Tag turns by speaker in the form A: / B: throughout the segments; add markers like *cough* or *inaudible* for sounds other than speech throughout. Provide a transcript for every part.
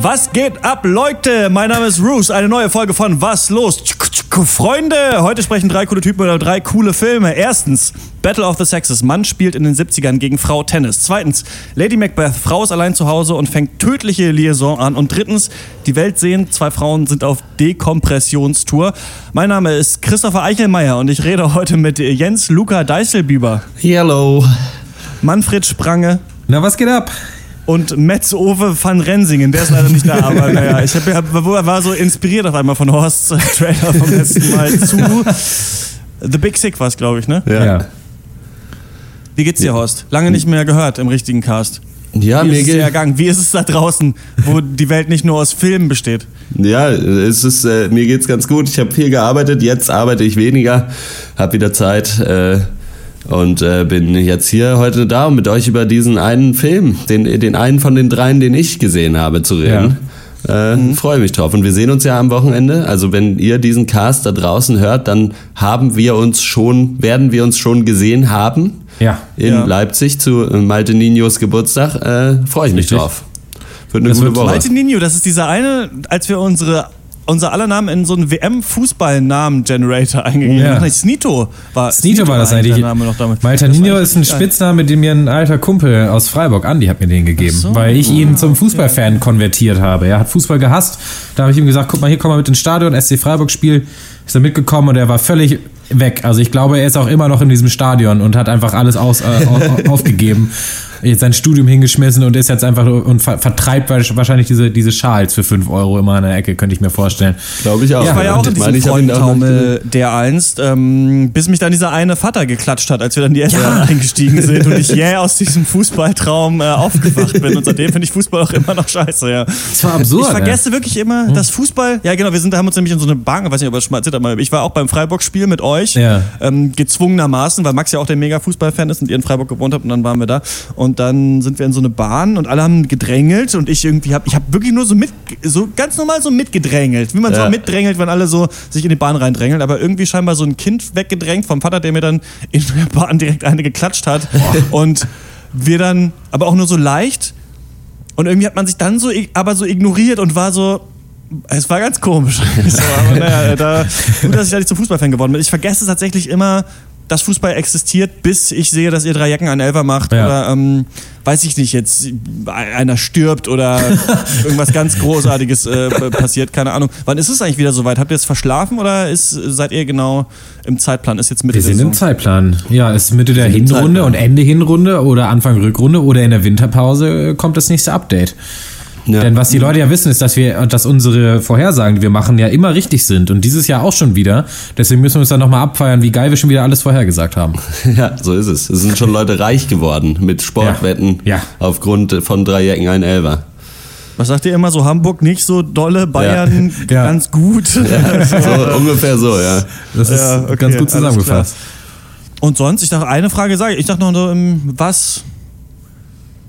A: Was geht ab, Leute? Mein Name ist Roos. Eine neue Folge von Was los? Freunde, heute sprechen drei coole Typen über drei coole Filme. Erstens, Battle of the Sexes. Mann spielt in den 70ern gegen Frau Tennis. Zweitens, Lady Macbeth. Frau ist allein zu Hause und fängt tödliche Liaison an. Und drittens, die Welt sehen. Zwei Frauen sind auf Dekompressionstour. Mein Name ist Christopher Eichelmeier und ich rede heute mit Jens Luca Deißelbüber.
B: Hello.
A: Manfred Sprange.
C: Na, was geht ab?
A: Und Metz Ove van Rensingen, der ist leider nicht da, *laughs* aber naja, ich hab, war so inspiriert auf einmal von Horsts *laughs* Trailer vom letzten Mal zu The Big Sick war es, glaube ich, ne?
B: Ja. ja.
A: Wie geht's dir, Horst? Lange nicht mehr gehört im richtigen Cast.
B: Ja,
A: Wie
B: mir
A: ist es ergangen? Wie ist es da draußen, wo die Welt nicht nur aus Filmen besteht?
B: Ja, es ist, äh, mir geht's ganz gut. Ich habe viel gearbeitet, jetzt arbeite ich weniger, habe wieder Zeit. Äh, und äh, bin jetzt hier heute da, um mit euch über diesen einen Film, den, den einen von den dreien, den ich gesehen habe, zu reden. Ja. Äh, mhm. Freue mich drauf. Und wir sehen uns ja am Wochenende. Also wenn ihr diesen Cast da draußen hört, dann haben wir uns schon, werden wir uns schon gesehen haben.
C: Ja.
B: In
C: ja.
B: Leipzig zu Malte Ninos Geburtstag. Äh, Freue ich mich Richtig. drauf.
A: Wird eine das gute Woche. Malte Nino, das ist dieser eine, als wir unsere unser aller Namen in so einen WM-Fußball-Namen-Generator eingegeben. Ja. Snito
C: war Snito war das eigentlich. Name noch damit. Maltanino ist ein Spitzname, den mir ein alter Kumpel aus Freiburg, Andi, hat mir den gegeben, so. weil ich ihn zum Fußballfan okay. konvertiert habe. Er hat Fußball gehasst. Da habe ich ihm gesagt, guck mal, hier komm mal mit ins Stadion, SC Freiburg Spiel. Ist er mitgekommen und er war völlig weg. Also ich glaube, er ist auch immer noch in diesem Stadion und hat einfach alles aus, äh, aufgegeben jetzt sein Studium hingeschmissen und ist jetzt einfach und vertreibt wahrscheinlich diese, diese Schals für 5 Euro immer in der Ecke, könnte ich mir vorstellen.
B: Glaube ich auch.
A: Ja, ich war ja auch in diesem Freundentaumel der einst, ähm, bis mich dann dieser eine Vater geklatscht hat, als wir dann die S-Bahn ja. eingestiegen sind und ich *laughs* jäh yeah, aus diesem Fußballtraum äh, aufgewacht bin. Und seitdem finde ich Fußball auch immer noch scheiße, ja.
C: Das war absurd.
A: Ich vergesse ne? wirklich immer, hm. dass Fußball, ja genau, wir sind, haben uns nämlich in so eine Bank, ich weiß nicht, ob ihr das schon mal erzählt habt, ich war auch beim Freiburg-Spiel mit euch,
C: ja.
A: ähm, gezwungenermaßen, weil Max ja auch der mega Fußballfan ist und ihr in Freiburg gewohnt habt und dann waren wir da. Und dann sind wir in so eine Bahn und alle haben gedrängelt und ich irgendwie habe ich habe wirklich nur so mit so ganz normal so mitgedrängelt, wie man ja. so mitdrängelt, wenn alle so sich in die Bahn reindrängeln, aber irgendwie scheinbar so ein Kind weggedrängt vom Vater, der mir dann in der Bahn direkt eine geklatscht hat *laughs* und wir dann aber auch nur so leicht und irgendwie hat man sich dann so aber so ignoriert und war so es war ganz komisch. *laughs* so, aber naja, da, gut, dass ich da nicht zum Fußballfan geworden bin. Ich vergesse tatsächlich immer, dass Fußball existiert, bis ich sehe, dass ihr drei Jacken an Elfer macht ja. oder ähm, weiß ich nicht, jetzt einer stirbt oder *laughs* irgendwas ganz Großartiges äh, passiert, keine Ahnung. Wann ist es eigentlich wieder soweit? Habt ihr es verschlafen oder ist, seid ihr genau im Zeitplan? Ist jetzt Mitte
C: Wir sind im Zeitplan. Ja, ist Mitte der Hinrunde und Ende Hinrunde oder Anfang Rückrunde oder in der Winterpause kommt das nächste Update. Ja. Denn was die Leute ja wissen, ist, dass wir, dass unsere Vorhersagen, die wir machen, ja immer richtig sind. Und dieses Jahr auch schon wieder. Deswegen müssen wir uns dann nochmal abfeiern, wie geil wir schon wieder alles vorhergesagt haben. *laughs*
B: Ja, so ist es. Es sind schon Leute reich geworden mit Sportwetten
C: ja. Ja.
B: aufgrund von drei Jacken ein Elver.
A: Was sagt ihr immer so? Hamburg nicht so dolle, Bayern *laughs*
B: ja.
A: ganz gut.
B: Ja, *laughs* so, ungefähr so, ja.
C: Das ist ja, okay, ganz gut zusammengefasst.
A: Und sonst, ich dachte, eine Frage sage ich. Ich dachte noch, so, was,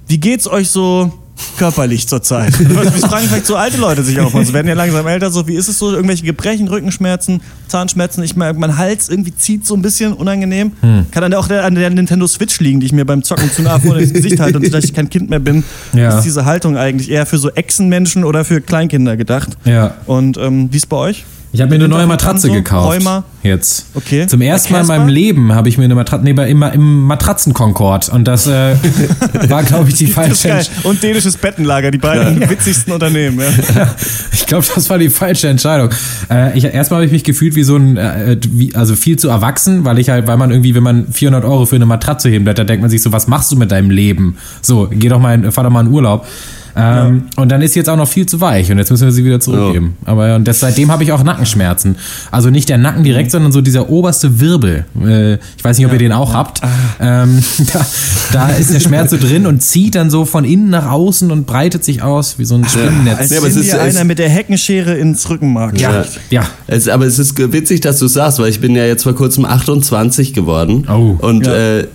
A: wie geht's euch so körperlich zurzeit? *laughs* Das fragen vielleicht so alte Leute sich auch mal. Sie werden ja langsam älter. So, wie ist es so? Irgendwelche Gebrechen, Rückenschmerzen, Zahnschmerzen? Ich merke, mein Hals irgendwie zieht so ein bisschen unangenehm. Hm. Kann dann auch der, an der Nintendo Switch liegen, die ich mir beim Zocken zu nah vor das Gesicht halte und vielleicht ich kein Kind mehr bin. Ja. Ist diese Haltung eigentlich eher für so Echsenmenschen oder für Kleinkinder gedacht?
C: Ja.
A: Und ähm, wie ist bei euch?
C: Ich habe mir eine neue Matratze so? gekauft.
A: Rheuma.
C: Jetzt.
A: Okay.
C: Zum ersten Mal in meinem Leben habe ich mir eine Matratze, nee, immer im Matratzenkonkord. Und das äh, *laughs* war, glaube ich, die falsche Entscheidung.
A: Und dänisches Bettenlager, die beiden ja. *laughs* witzigsten Unternehmen. Ja. *laughs*
C: ich glaube, das war die falsche Entscheidung. Äh, ich, erstmal habe ich mich gefühlt wie so ein, äh, wie, also viel zu erwachsen, weil ich halt, weil man irgendwie, wenn man 400 Euro für eine Matratze heben da denkt man sich so, was machst du mit deinem Leben? So, geh doch mal, fahr doch mal in Urlaub. Ähm, ja. Und dann ist sie jetzt auch noch viel zu weich und jetzt müssen wir sie wieder zurückgeben. Ja. Aber und das, seitdem habe ich auch Nackenschmerzen. Also nicht der Nacken direkt, mhm. sondern so dieser oberste Wirbel. Äh, ich weiß nicht, ob ja. ihr den auch habt. Ah. Ähm, *laughs* da, da, ist der Schmerz so drin und zieht dann so von innen nach außen und breitet sich aus wie so ein Spinnennetz.
A: Als ja, aber es ist einer mit der Heckenschere ins Rückenmark.
C: Ja, ja.
B: Es, aber es ist witzig, dass du sagst, weil ich bin ja jetzt vor kurzem 28 geworden.
C: Oh.
B: Und äh,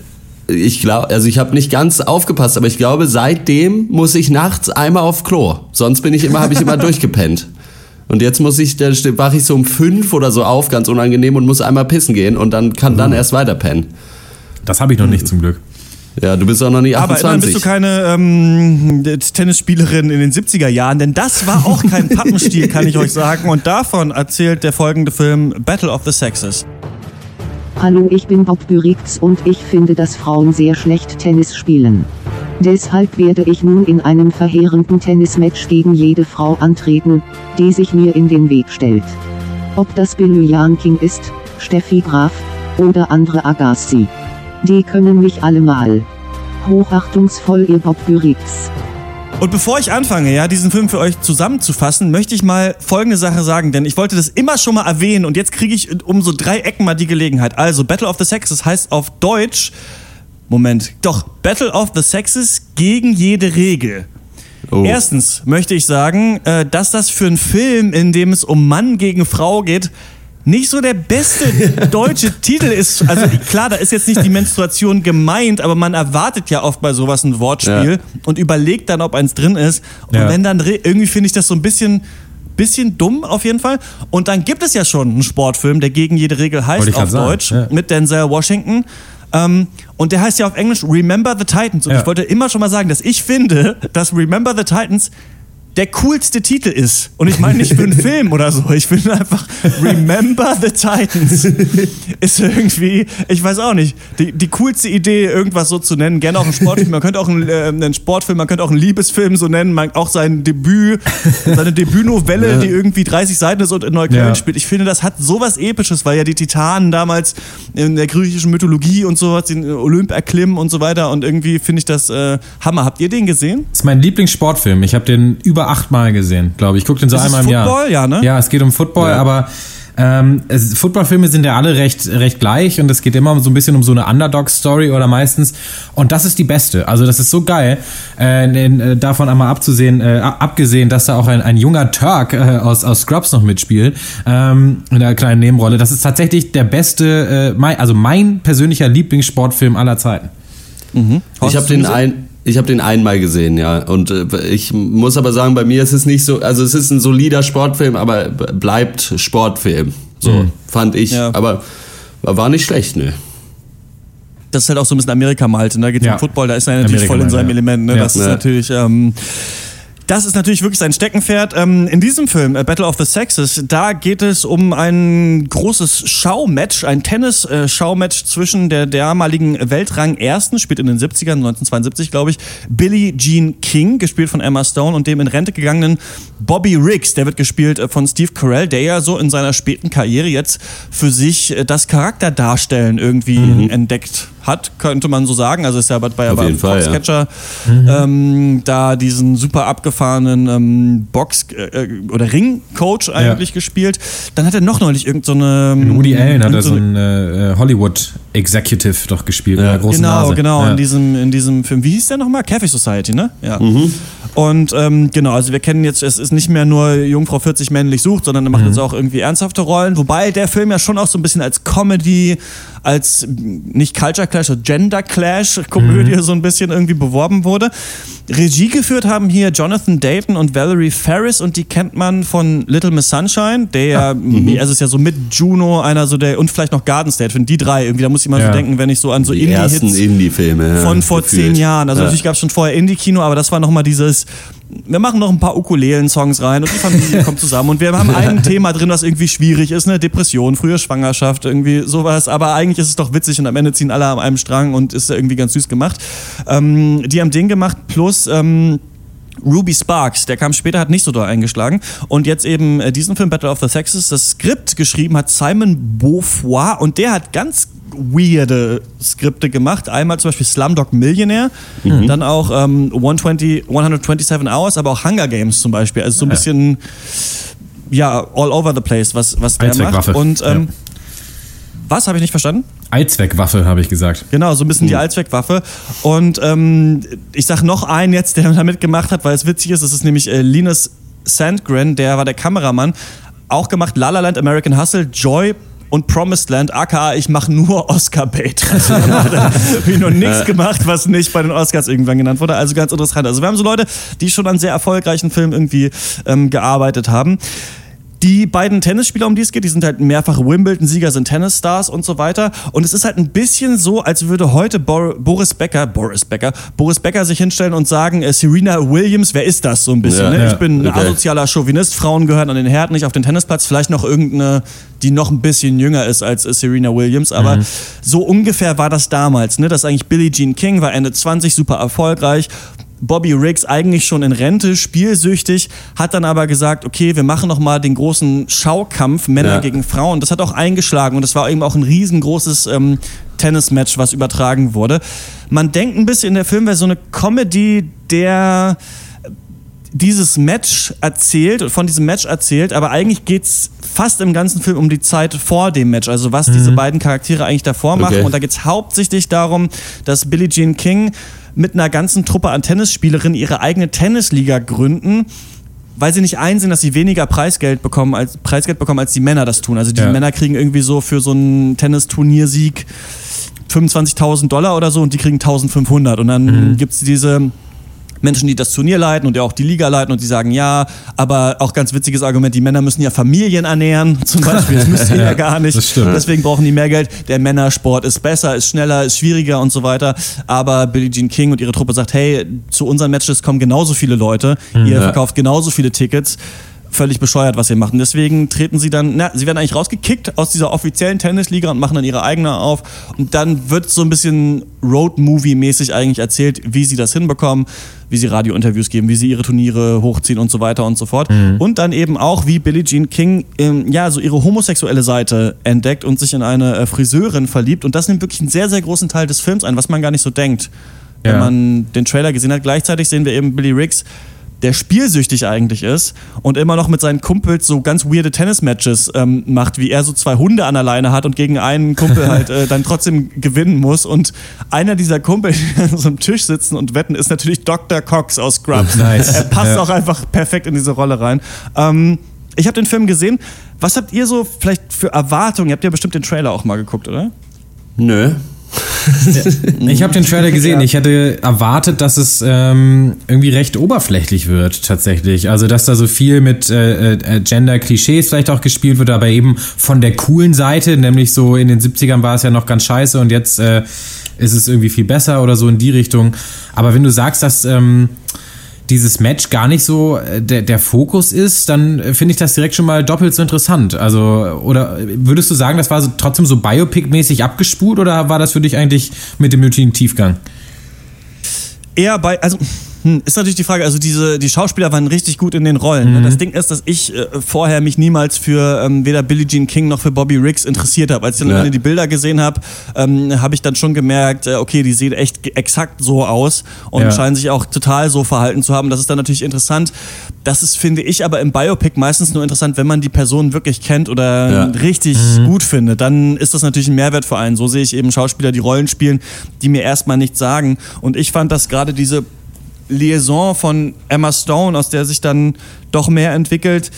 B: ich glaube, also ich habe nicht ganz aufgepasst, aber ich glaube, seitdem muss ich nachts einmal auf Klo. Sonst bin ich immer, habe ich immer *laughs* durchgepennt. Und jetzt muss ich, da wache ich so um fünf oder so auf, ganz unangenehm, und muss einmal pissen gehen und dann kann dann mhm. erst weiter pennen.
C: Das habe ich noch nicht zum Glück.
B: Ja, du bist auch noch nicht
A: Aber immerhin
B: 28.
A: bist du keine ähm, Tennisspielerin in den 70er Jahren, denn das war auch kein Pappenstiel, kann ich euch sagen. Und davon erzählt der folgende Film Battle of the Sexes.
D: Hallo, ich bin Bob Bürix und ich finde, dass Frauen sehr schlecht Tennis spielen. Deshalb werde ich nun in einem verheerenden Tennismatch gegen jede Frau antreten, die sich mir in den Weg stellt. Ob das Billy King ist, Steffi Graf oder andere Agassi. Die können mich alle mal. Hochachtungsvoll, ihr Bob Bürix.
A: Und bevor ich anfange, ja, diesen Film für euch zusammenzufassen, möchte ich mal folgende Sache sagen, denn ich wollte das immer schon mal erwähnen und jetzt kriege ich um so drei Ecken mal die Gelegenheit. Also, Battle of the Sexes heißt auf Deutsch, Moment, doch, Battle of the Sexes gegen jede Regel.
B: Oh.
A: Erstens möchte ich sagen, äh, dass das für einen Film, in dem es um Mann gegen Frau geht, nicht so der beste *laughs* deutsche Titel ist. Also klar, da ist jetzt nicht die Menstruation gemeint, aber man erwartet ja oft bei sowas ein Wortspiel
B: Ja.
A: und überlegt dann, ob eins drin ist. Und
C: Ja.
A: wenn dann irgendwie finde ich das so ein bisschen bisschen dumm auf jeden Fall. Und dann gibt es ja schon einen Sportfilm, der gegen jede Regel heißt auf
C: sagen,
A: Deutsch
C: ja.
A: mit Denzel Washington. Ähm, und der heißt ja auf Englisch Remember the Titans. Und
C: Ja.
A: ich wollte immer schon mal sagen, dass ich finde, dass Remember the Titans der coolste Titel ist. Und ich meine nicht für einen *laughs* Film oder so. Ich finde einfach Remember the Titans ist irgendwie, ich weiß auch nicht, die, die coolste Idee, irgendwas so zu nennen. Gerne auch ein Sportfilm. Man könnte auch einen, äh, einen Sportfilm, man könnte auch einen Liebesfilm so nennen. Man, auch sein Debüt, seine Debütnovelle, die irgendwie 30 Seiten ist und in Neukölln
C: Ja.
A: spielt. Ich finde, das hat sowas Episches, weil ja die Titanen damals in der griechischen Mythologie und sowas, den Olymp erklimmen und so weiter. Und irgendwie finde ich das äh, Hammer. Habt ihr den gesehen?
C: Das ist mein Lieblingssportfilm. Ich habe den über achtmal gesehen, glaube ich. Ich gucke den so
A: Ist
C: einmal im Jahr.
A: Football? Ja, ne?
C: Ja, es geht um Football,
B: Ja.
C: aber ähm, es, Footballfilme sind ja alle recht, recht gleich und es geht immer so ein bisschen um so eine Underdog-Story oder meistens. Und das ist die beste. Also das ist so geil, äh, äh, davon einmal abzusehen, äh, ab- abgesehen, dass da auch ein, ein junger Turk äh, aus, aus Scrubs noch mitspielt, ähm, in einer kleinen Nebenrolle. Das ist tatsächlich der beste, äh, mein, also mein persönlicher Lieblingssportfilm aller Zeiten.
B: Ich
A: Hast
B: habe den
A: gesehen?
B: ein, ich habe den einmal gesehen, ja. Und äh, ich muss aber sagen, bei mir ist es nicht so, also es ist ein solider Sportfilm, aber bleibt Sportfilm. So fand ich.
A: Ja.
B: Aber war nicht schlecht, ne.
A: das ist halt auch so ein bisschen Amerika-Malte. Da geht es
C: Ja.
A: um Football, da ist er natürlich
C: Amerika
A: voll in
C: Malte,
A: seinem
C: ja.
A: Element. Ne?
C: Ja.
A: Das ist natürlich. Ähm, das ist natürlich wirklich sein Steckenpferd. Ähm, in diesem Film, äh, Battle of the Sexes, da geht es um ein großes Schaumatch, ein Tennis-Schaumatch zwischen der damaligen Weltrang-Ersten, spielt in den 70ern, 1972, glaube ich, Billie Jean King, gespielt von Emma Stone, und dem in Rente gegangenen Bobby Riggs, der wird gespielt äh, von Steve Carell, der ja so in seiner späten Karriere jetzt für sich äh, das Charakterdarstellen irgendwie entdeckt hat, könnte man so sagen. Also ist ja bei, bei,
B: Auf
A: bei
B: jeden Fall, ja.
A: Foxcatcher ähm, da diesen super abgefahrenen ähm, Box- äh, oder Ring-Coach eigentlich gespielt. Dann hat er noch neulich irgendeine. So
C: Woody Allen hat
A: irgend
C: so ein äh, Hollywood Executive doch gespielt mit einer großen
A: Genau,
C: Nase.
A: genau,
C: Ja.
A: in diesem, in diesem Film. Wie hieß der nochmal? Catfish Society, ne? Ja.
C: Mhm.
A: Und ähm, genau, also wir kennen jetzt, es ist nicht mehr nur Jungfrau 40 männlich sucht, sondern er macht
C: Mhm.
A: jetzt auch irgendwie ernsthafte Rollen. Wobei der Film ja schon auch so ein bisschen als Comedy, als nicht Culture Clash, sondern Gender Clash Komödie
C: Mhm.
A: so ein bisschen irgendwie beworben wurde. Regie geführt haben hier Jonathan Dayton und Valerie Ferris und die kennt man von Little Miss Sunshine, der ja,
C: Mhm.
A: also ist ja so mit Juno einer so der und vielleicht noch Garden State, finde die drei irgendwie, da muss ich mal
C: Ja.
A: so denken, wenn ich so an so Indie-Hits
B: Indie-Filme. Ja,
A: von vor
B: gefühlt.
A: zehn Jahren. Also natürlich gab es schon vorher Indie-Kino, aber das war nochmal dieses, wir machen noch ein paar Ukulelen-Songs rein und die Familie kommt zusammen und wir haben ein *laughs* Thema drin, was irgendwie schwierig ist, ne? Depression, frühe Schwangerschaft, irgendwie sowas, aber eigentlich ist es doch witzig und am Ende ziehen alle an einem Strang und ist irgendwie ganz süß gemacht. Ähm, die haben den gemacht plus ähm, Ruby Sparks, der kam später, hat nicht so doll eingeschlagen. Und jetzt eben äh, diesen Film Battle of the Sexes, das Skript geschrieben hat Simon Beaufoy und der hat ganz weirde Skripte gemacht. Einmal zum Beispiel Slumdog Millionaire, dann auch ähm, 120, 127 Hours, aber auch Hunger Games zum Beispiel. Also so ein bisschen, ja, all over the place, was, was der macht. Und ähm,
C: Ja.
A: Was habe ich nicht verstanden?
C: Allzweckwaffe, habe ich gesagt.
A: Genau, so ein bisschen die Allzweckwaffe. Und ähm, ich sag noch einen jetzt, der *laughs* da mitgemacht hat, weil es witzig ist. Das ist nämlich äh, Linus Sandgren, der war der Kameramann. Auch gemacht La La Land, American Hustle, Joy und Promised Land, aka ich mache nur *laughs* Oscar-Bait. *laughs* Also irgendwie noch nichts gemacht, was nicht bei den Oscars irgendwann genannt wurde. Also ganz interessant. Also wir haben so Leute, die schon an sehr erfolgreichen Filmen irgendwie ähm, gearbeitet haben. Die beiden Tennisspieler, um die es geht, die sind halt mehrfache Wimbledon-Sieger, sind Tennisstars und so weiter. Und es ist halt ein bisschen so, als würde heute Bor Boris Becker, Boris Becker, Boris Becker sich hinstellen und sagen, äh, Serena Williams, wer ist das so ein bisschen?
B: Ja,
A: ne?
B: ja,
A: ich bin ein
B: okay.
A: asozialer Chauvinist, Frauen gehören an den Herd, nicht auf den Tennisplatz, vielleicht noch irgendeine, die noch ein bisschen jünger ist als äh, Serena Williams, aber so ungefähr war das damals, ne? Das eigentlich Billie Jean King war Ende 20, super erfolgreich. Bobby Riggs eigentlich schon in Rente, spielsüchtig, hat dann aber gesagt, okay, wir machen noch mal den großen Schaukampf Männer
B: Ja.
A: gegen Frauen. Das hat auch eingeschlagen und das war eben auch ein riesengroßes ähm, Tennismatch, was übertragen wurde. Man denkt ein bisschen, der Film wäre so eine Comedy, der dieses Match erzählt, von diesem Match erzählt, aber eigentlich geht's fast im ganzen Film um die Zeit vor dem Match, also was diese beiden Charaktere eigentlich davor machen.
B: Okay.
A: Und da geht's hauptsächlich darum, dass Billie Jean King mit einer ganzen Truppe an Tennisspielerinnen ihre eigene Tennisliga gründen, weil sie nicht einsehen, dass sie weniger Preisgeld bekommen als, Preisgeld bekommen, als die Männer das tun. Also die
C: Ja.
A: Männer kriegen irgendwie so für so einen Tennisturniersieg 25.000 Dollar oder so und die kriegen 1.500. Und dann gibt's diese Menschen, die das Turnier leiten und ja auch die Liga leiten und die sagen, ja, aber auch ganz witziges Argument, die Männer müssen ja Familien ernähren, *laughs* zum Beispiel, das müsst ihr *laughs* ja gar nicht. Deswegen brauchen die mehr Geld. Der Männersport ist besser, ist schneller, ist schwieriger und so weiter. Aber Billie Jean King und ihre Truppe sagt, hey, zu unseren Matches kommen genauso viele Leute, ihr
B: Ja.
A: verkauft genauso viele Tickets. Völlig bescheuert, was macht. Und deswegen treten sie dann, na, sie werden eigentlich rausgekickt aus dieser offiziellen Tennisliga und machen dann ihre eigene auf. Und dann wird so ein bisschen Road-Movie-mäßig eigentlich erzählt, wie sie das hinbekommen, wie sie Radiointerviews geben, wie sie ihre Turniere hochziehen und so weiter und so fort. Und dann eben auch, wie Billie Jean King ähm, ja so ihre homosexuelle Seite entdeckt und sich in eine äh, Friseurin verliebt. Und das nimmt wirklich einen sehr, sehr großen Teil des Films ein, was man gar nicht so denkt. Wenn
C: Ja.
A: man den Trailer gesehen hat. Gleichzeitig sehen wir eben Billy Riggs, der spielsüchtig eigentlich ist und immer noch mit seinen Kumpels so ganz weirde Tennismatches ähm, macht, wie er so zwei Hunde an der Leine hat und gegen einen Kumpel halt äh, dann trotzdem gewinnen muss. Und einer dieser Kumpel, die an so einem Tisch sitzen und wetten, ist natürlich Dr. Cox aus Scrubs.
C: Nice.
A: Er passt
C: Ja.
A: auch einfach perfekt in diese Rolle rein. Ähm, ich habe den Film gesehen. Was habt ihr so vielleicht für Erwartungen? Ihr habt ja bestimmt den Trailer auch mal geguckt, oder?
B: Nö.
C: Ich habe den Trailer gesehen. Ich hätte erwartet, dass es ähm, irgendwie recht oberflächlich wird, tatsächlich. Also, dass da so viel mit äh, äh, Gender-Klischees vielleicht auch gespielt wird, aber eben von der coolen Seite, nämlich so in den 70ern war es ja noch ganz scheiße und jetzt äh, ist es irgendwie viel besser oder so in die Richtung. Aber wenn du sagst, dass. Ähm, dieses Match gar nicht so äh, der, der Fokus ist, dann äh, finde ich das direkt schon mal doppelt so interessant. Also, oder würdest du sagen, das war so, trotzdem so Biopic-mäßig abgespult oder war das für dich eigentlich mit dem nötigen Tiefgang?
A: eher bei, also hm, ist natürlich die Frage, also diese, die Schauspieler waren richtig gut in den Rollen. ne? Das Ding ist, dass ich äh, vorher mich niemals für ähm, weder Billie Jean King noch für Bobby Riggs interessiert habe. Als ich dann
B: Ja.
A: die Bilder gesehen habe, ähm, habe ich dann schon gemerkt, äh, okay, die sehen echt exakt so aus und
C: Ja.
A: scheinen sich auch total so verhalten zu haben. Das ist dann natürlich interessant. Das ist, finde ich, aber im Biopic meistens nur interessant, wenn man die Person wirklich kennt oder
B: Ja.
A: richtig gut findet. Dann ist das natürlich ein Mehrwert für einen. So sehe ich eben Schauspieler, die Rollen spielen, die mir erstmal nichts sagen. Und ich fand, dass gerade diese Liaison von Emma Stone, aus der sich dann doch mehr entwickelt,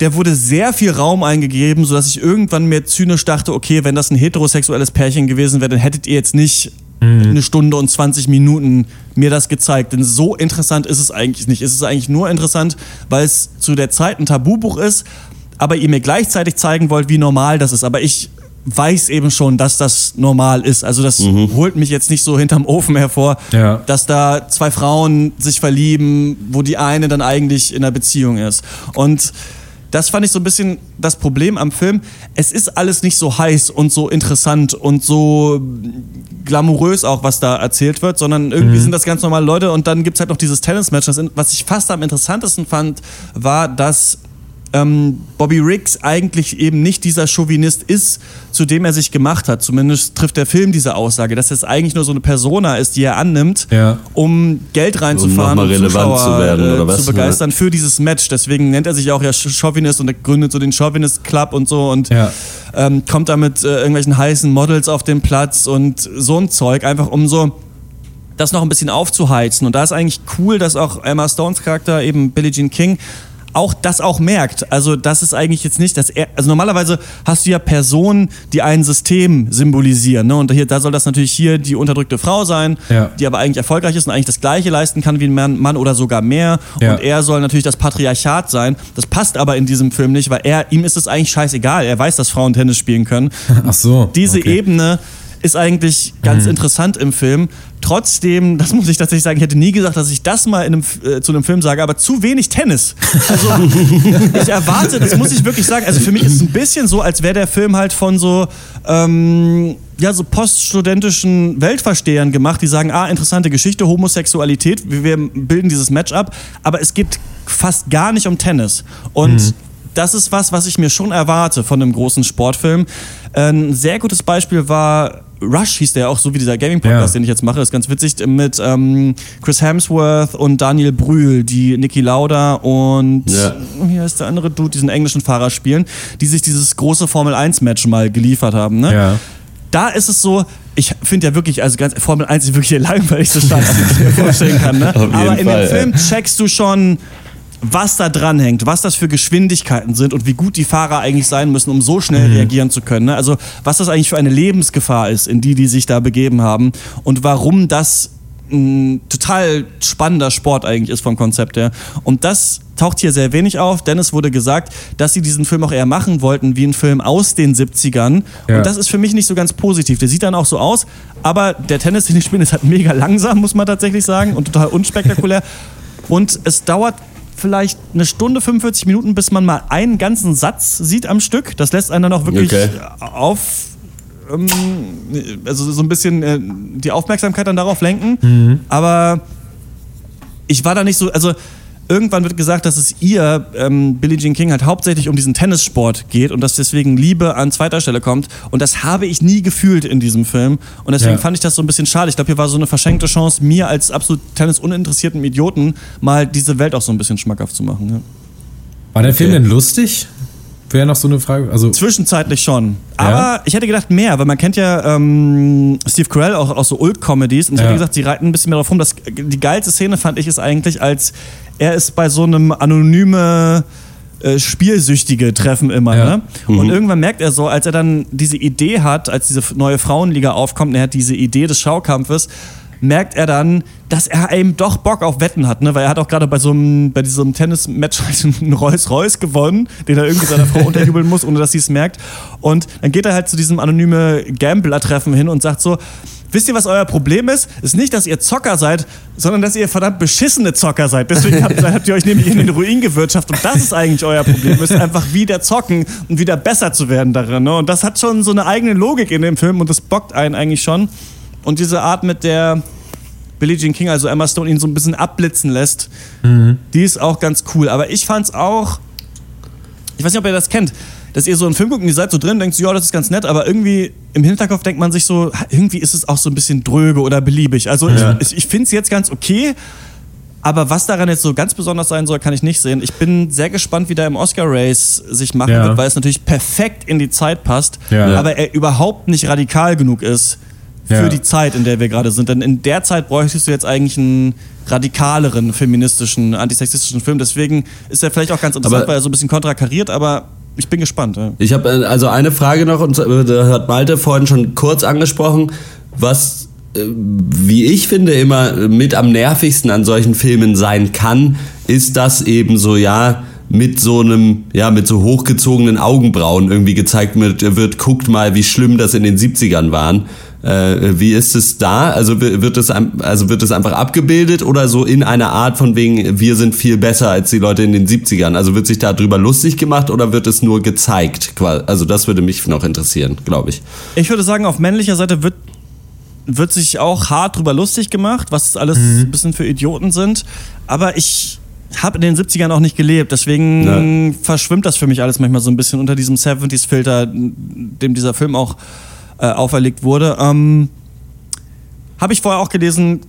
A: der wurde sehr viel Raum eingegeben, sodass ich irgendwann mir zynisch dachte, okay, wenn das ein heterosexuelles Pärchen gewesen wäre, dann hättet ihr jetzt nicht eine Stunde und 20 Minuten mir das gezeigt. Denn so interessant ist es eigentlich nicht. Es ist eigentlich nur interessant, weil es zu der Zeit ein Tabubuch ist, aber ihr mir gleichzeitig zeigen wollt, wie normal das ist. Aber ich weiß eben schon, dass das normal ist. Also das holt mich jetzt nicht so hinterm Ofen hervor,
C: Ja.
A: dass da zwei Frauen sich verlieben, wo die eine dann eigentlich in einer Beziehung ist. Und das fand ich so ein bisschen das Problem am Film. Es ist alles nicht so heiß und so interessant und so glamourös auch, was da erzählt wird, sondern irgendwie sind das ganz normale Leute und dann gibt's halt noch dieses Tennismatch. Was ich fast am interessantesten fand, war, dass ähm, Bobby Riggs eigentlich eben nicht dieser Chauvinist ist, zu dem er sich gemacht hat. Zumindest trifft der Film diese Aussage, dass es eigentlich nur so eine Persona ist, die er annimmt,
C: Ja.
A: um Geld reinzufahren
B: Um nochmal relevant
A: Zuschauer,
B: zu werden,
A: äh, zu begeistern für dieses Match. Deswegen nennt er sich auch ja Ch- Chauvinist und er gründet so den Chauvinist Club und so und
C: Ja.
A: ähm, kommt da mit äh, irgendwelchen heißen Models auf den Platz und so ein Zeug, einfach um so das noch ein bisschen aufzuheizen. Und da ist eigentlich cool, dass auch Emma Stones Charakter, eben Billie Jean King, auch das auch merkt. Also das ist eigentlich jetzt nicht, dass er, also normalerweise hast du ja Personen, die ein System symbolisieren. Ne? Und hier, da soll das natürlich hier die unterdrückte Frau sein,
C: Ja.
A: die aber eigentlich erfolgreich ist und eigentlich das Gleiche leisten kann wie ein Mann, Mann oder sogar mehr.
C: Ja.
A: Und er soll natürlich das Patriarchat sein. Das passt aber in diesem Film nicht, weil er, ihm ist es eigentlich scheißegal. Er weiß, dass Frauen Tennis spielen können. *laughs*
C: Ach so.
A: Diese
C: okay.
A: Ebene ist eigentlich ganz interessant im Film. Trotzdem, das muss ich tatsächlich sagen, ich hätte nie gesagt, dass ich das mal in einem, äh, zu einem Film sage, aber zu wenig Tennis. Also *laughs* ich erwarte, das muss ich wirklich sagen, also für mich ist es ein bisschen so, als wäre der Film halt von so, ähm, ja, so poststudentischen Weltverstehern gemacht, die sagen, ah, interessante Geschichte, Homosexualität, wir, bilden dieses Match ab, aber es geht fast gar nicht um Tennis. Und das ist was, was ich mir schon erwarte von einem großen Sportfilm. Ein sehr gutes Beispiel war Rush, hieß der auch, so wie dieser Gaming-Podcast,
C: Ja.
A: den ich jetzt mache. ist ganz witzig mit ähm, Chris Hemsworth und Daniel Brühl, die Niki Lauda und
B: Ja.
A: wie heißt der andere Dude, diesen englischen Fahrer spielen, die sich dieses große Formel-1-Match mal geliefert haben. Ne?
C: Ja.
A: Da ist es so, ich finde ja wirklich, also ganz Formel 1 ist wirklich der langweiligste Scheiß, den ich mir vorstellen kann. Ne? *laughs* Aber in
B: Fall,
A: dem Film checkst du schon, was da dran hängt, was das für Geschwindigkeiten sind und wie gut die Fahrer eigentlich sein müssen, um so schnell reagieren zu können. Ne? Also was das eigentlich für eine Lebensgefahr ist, in die die sich da begeben haben und warum das ein total spannender Sport eigentlich ist vom Konzept her. Und das taucht hier sehr wenig auf, denn es wurde gesagt, dass sie diesen Film auch eher machen wollten wie ein Film aus den 70ern.
C: Ja.
A: Und das ist für mich nicht so ganz positiv. Der sieht dann auch so aus, aber der Tennis, den ich spiele, ist halt mega langsam, muss man tatsächlich sagen, und total unspektakulär. *laughs* Und es dauert vielleicht eine Stunde, 45 Minuten, bis man mal einen ganzen Satz sieht am Stück. Das lässt einen dann auch wirklich
B: Okay.
A: auf, ähm, also so ein bisschen äh, die Aufmerksamkeit dann darauf lenken. Aber ich war da nicht so, also irgendwann wird gesagt, dass es ihr, ähm, Billie Jean King, halt hauptsächlich um diesen Tennissport geht und dass deswegen Liebe an zweiter Stelle kommt. Und das habe ich nie gefühlt in diesem Film. Und deswegen
C: Ja.
A: fand ich das so ein bisschen schade. Ich glaube, hier war so eine verschenkte Chance, mir als absolut tennisuninteressierten Idioten mal diese Welt auch so ein bisschen schmackhaft zu machen. Ja.
C: War der Film denn lustig? Wäre noch so eine Frage. Also,
A: Zwischenzeitlich schon. Aber
C: Ja?
A: ich hätte gedacht mehr, weil man kennt ja ähm, Steve Carell auch aus so Ult-Comedies. Und ich
C: Ja.
A: hätte gesagt, sie reiten ein bisschen mehr darauf rum. Das, die geilste Szene fand ich ist eigentlich, als er ist bei so einem anonyme äh, Spielsüchtige Treffen immer.
C: Ja.
A: Ne? Und irgendwann merkt er so, als er dann diese Idee hat, als diese neue Frauenliga aufkommt, und er hat diese Idee des Schaukampfes, merkt er dann, dass er eben doch Bock auf Wetten hat, ne? Weil er hat auch gerade bei so einem, bei diesem Tennis-Match halt einen Rolls-Royce gewonnen, den er irgendwie seiner Frau *laughs* unterjubeln muss, ohne dass sie es merkt. Und dann geht er halt zu diesem anonyme Gambler-Treffen hin und sagt so, Wisst ihr, was euer Problem ist? Ist nicht, dass ihr Zocker seid, sondern dass ihr verdammt beschissene Zocker seid. Deswegen habt, habt ihr euch nämlich in den Ruin gewirtschaftet. Und das ist eigentlich euer Problem. Ihr müsst einfach wieder zocken und wieder besser zu werden darin. Ne? Und das hat schon so eine eigene Logik in dem Film und das bockt einen eigentlich schon. Und diese Art, mit der Billie Jean King, also Emma Stone, ihn so ein bisschen abblitzen lässt, die ist auch ganz cool. Aber ich fand's auch, ich weiß nicht, ob ihr das kennt, dass ihr so einen Film guckt und ihr seid so drin, denkt so, ja, das ist ganz nett, aber irgendwie im Hinterkopf denkt man sich so, irgendwie ist es auch so ein bisschen dröge oder beliebig. Also
B: Ja.
A: ich, ich finde es jetzt ganz okay, aber was daran jetzt so ganz besonders sein soll, kann ich nicht sehen. Ich bin sehr gespannt, wie der im Oscar-Race sich machen
C: Ja.
A: wird, weil es natürlich perfekt in die Zeit passt,
C: Ja.
A: aber er überhaupt nicht radikal genug ist für
C: Ja.
A: die Zeit, in der wir gerade sind. Denn in der Zeit bräuchtest du jetzt eigentlich einen radikaleren, feministischen, antisexistischen Film. Deswegen ist er vielleicht auch ganz interessant,
B: Aber-
A: weil er so ein bisschen kontrakariert, aber ich bin gespannt. Ja.
B: Ich habe äh, also eine Frage noch, und da hat Malte vorhin schon kurz angesprochen, was, äh, wie ich finde, immer mit am nervigsten an solchen Filmen sein kann, ist, dass eben so, ja, mit so einem, ja, mit so hochgezogenen Augenbrauen irgendwie gezeigt wird, wird guckt mal, wie schlimm das in den 70ern waren. Äh, wie ist es da? Also wi- wird es, also wird es einfach abgebildet oder so in einer Art von wegen, wir sind viel besser als die Leute in den 70ern? Also wird sich darüber lustig gemacht oder wird es nur gezeigt? Also das würde mich noch interessieren, glaube ich.
A: Ich würde sagen, auf männlicher Seite wird, wird sich auch hart drüber lustig gemacht, was alles ein bisschen für Idioten sind. Aber ich habe in den 70ern auch nicht gelebt, deswegen verschwimmt das für mich alles manchmal so ein bisschen unter diesem 70s-Filter, dem dieser Film auch äh, auferlegt wurde. Ähm, habe ich vorher auch gelesen,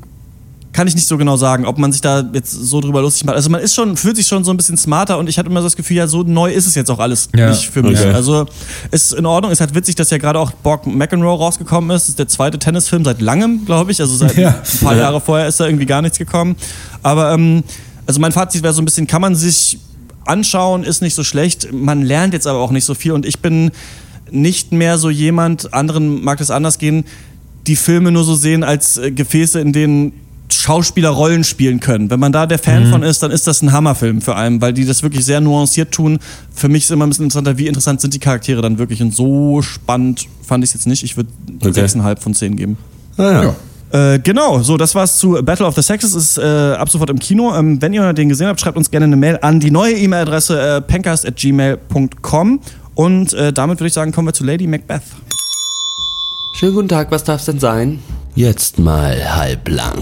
A: kann ich nicht so genau sagen, ob man sich da jetzt so drüber lustig macht. Also man ist schon, fühlt sich schon so ein bisschen smarter und ich hatte immer so das Gefühl, ja, so neu ist es jetzt auch alles
C: Ja,
A: nicht für mich.
B: okay.
A: Also ist in Ordnung, ist halt witzig, dass ja gerade auch Borg McEnroe rausgekommen ist. Das ist der zweite Tennisfilm seit langem, glaube ich. Also seit
C: Ja.
A: ein paar Jahre vorher ist da irgendwie gar nichts gekommen. Aber ähm, also mein Fazit wäre so ein bisschen, kann man sich anschauen, ist nicht so schlecht. Man lernt jetzt aber auch nicht so viel und ich bin nicht mehr so jemand, anderen mag das anders gehen, die Filme nur so sehen als äh, Gefäße, in denen Schauspieler Rollen spielen können. Wenn man da der Fan
C: Mhm.
A: von ist, dann ist das ein Hammerfilm für einen, weil die das wirklich sehr nuanciert tun. Für mich ist immer ein bisschen interessanter, wie interessant sind die Charaktere dann wirklich. Und so spannend fand ich es jetzt nicht. Ich würde
B: Okay.
A: 6,5 von 10 geben.
B: Ah, ja.
A: Äh, genau, so, das war's zu Battle of the Sexes, ist äh, ab sofort im Kino. Ähm, wenn ihr den gesehen habt, schreibt uns gerne eine Mail an die neue E-Mail-Adresse äh, pencast.gmail.com. Und äh, damit würde ich sagen, kommen wir zu Lady Macbeth.
B: Schönen guten Tag, was darf's denn sein? Jetzt mal halblang.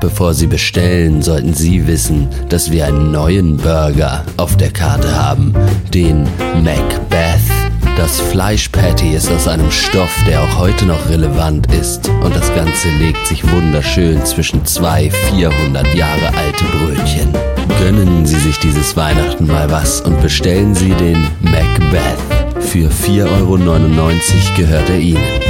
B: Bevor Sie bestellen, sollten Sie wissen, dass wir einen neuen Burger auf der Karte haben. Den Macbeth. Das Fleischpatty ist aus einem Stoff, der auch heute noch relevant ist. Und das Ganze legt sich wunderschön zwischen zwei 400 Jahre alte Brötchen. Gönnen Sie sich dieses Weihnachten mal was und bestellen Sie den Macbeth. Für 4,99 Euro gehört er Ihnen.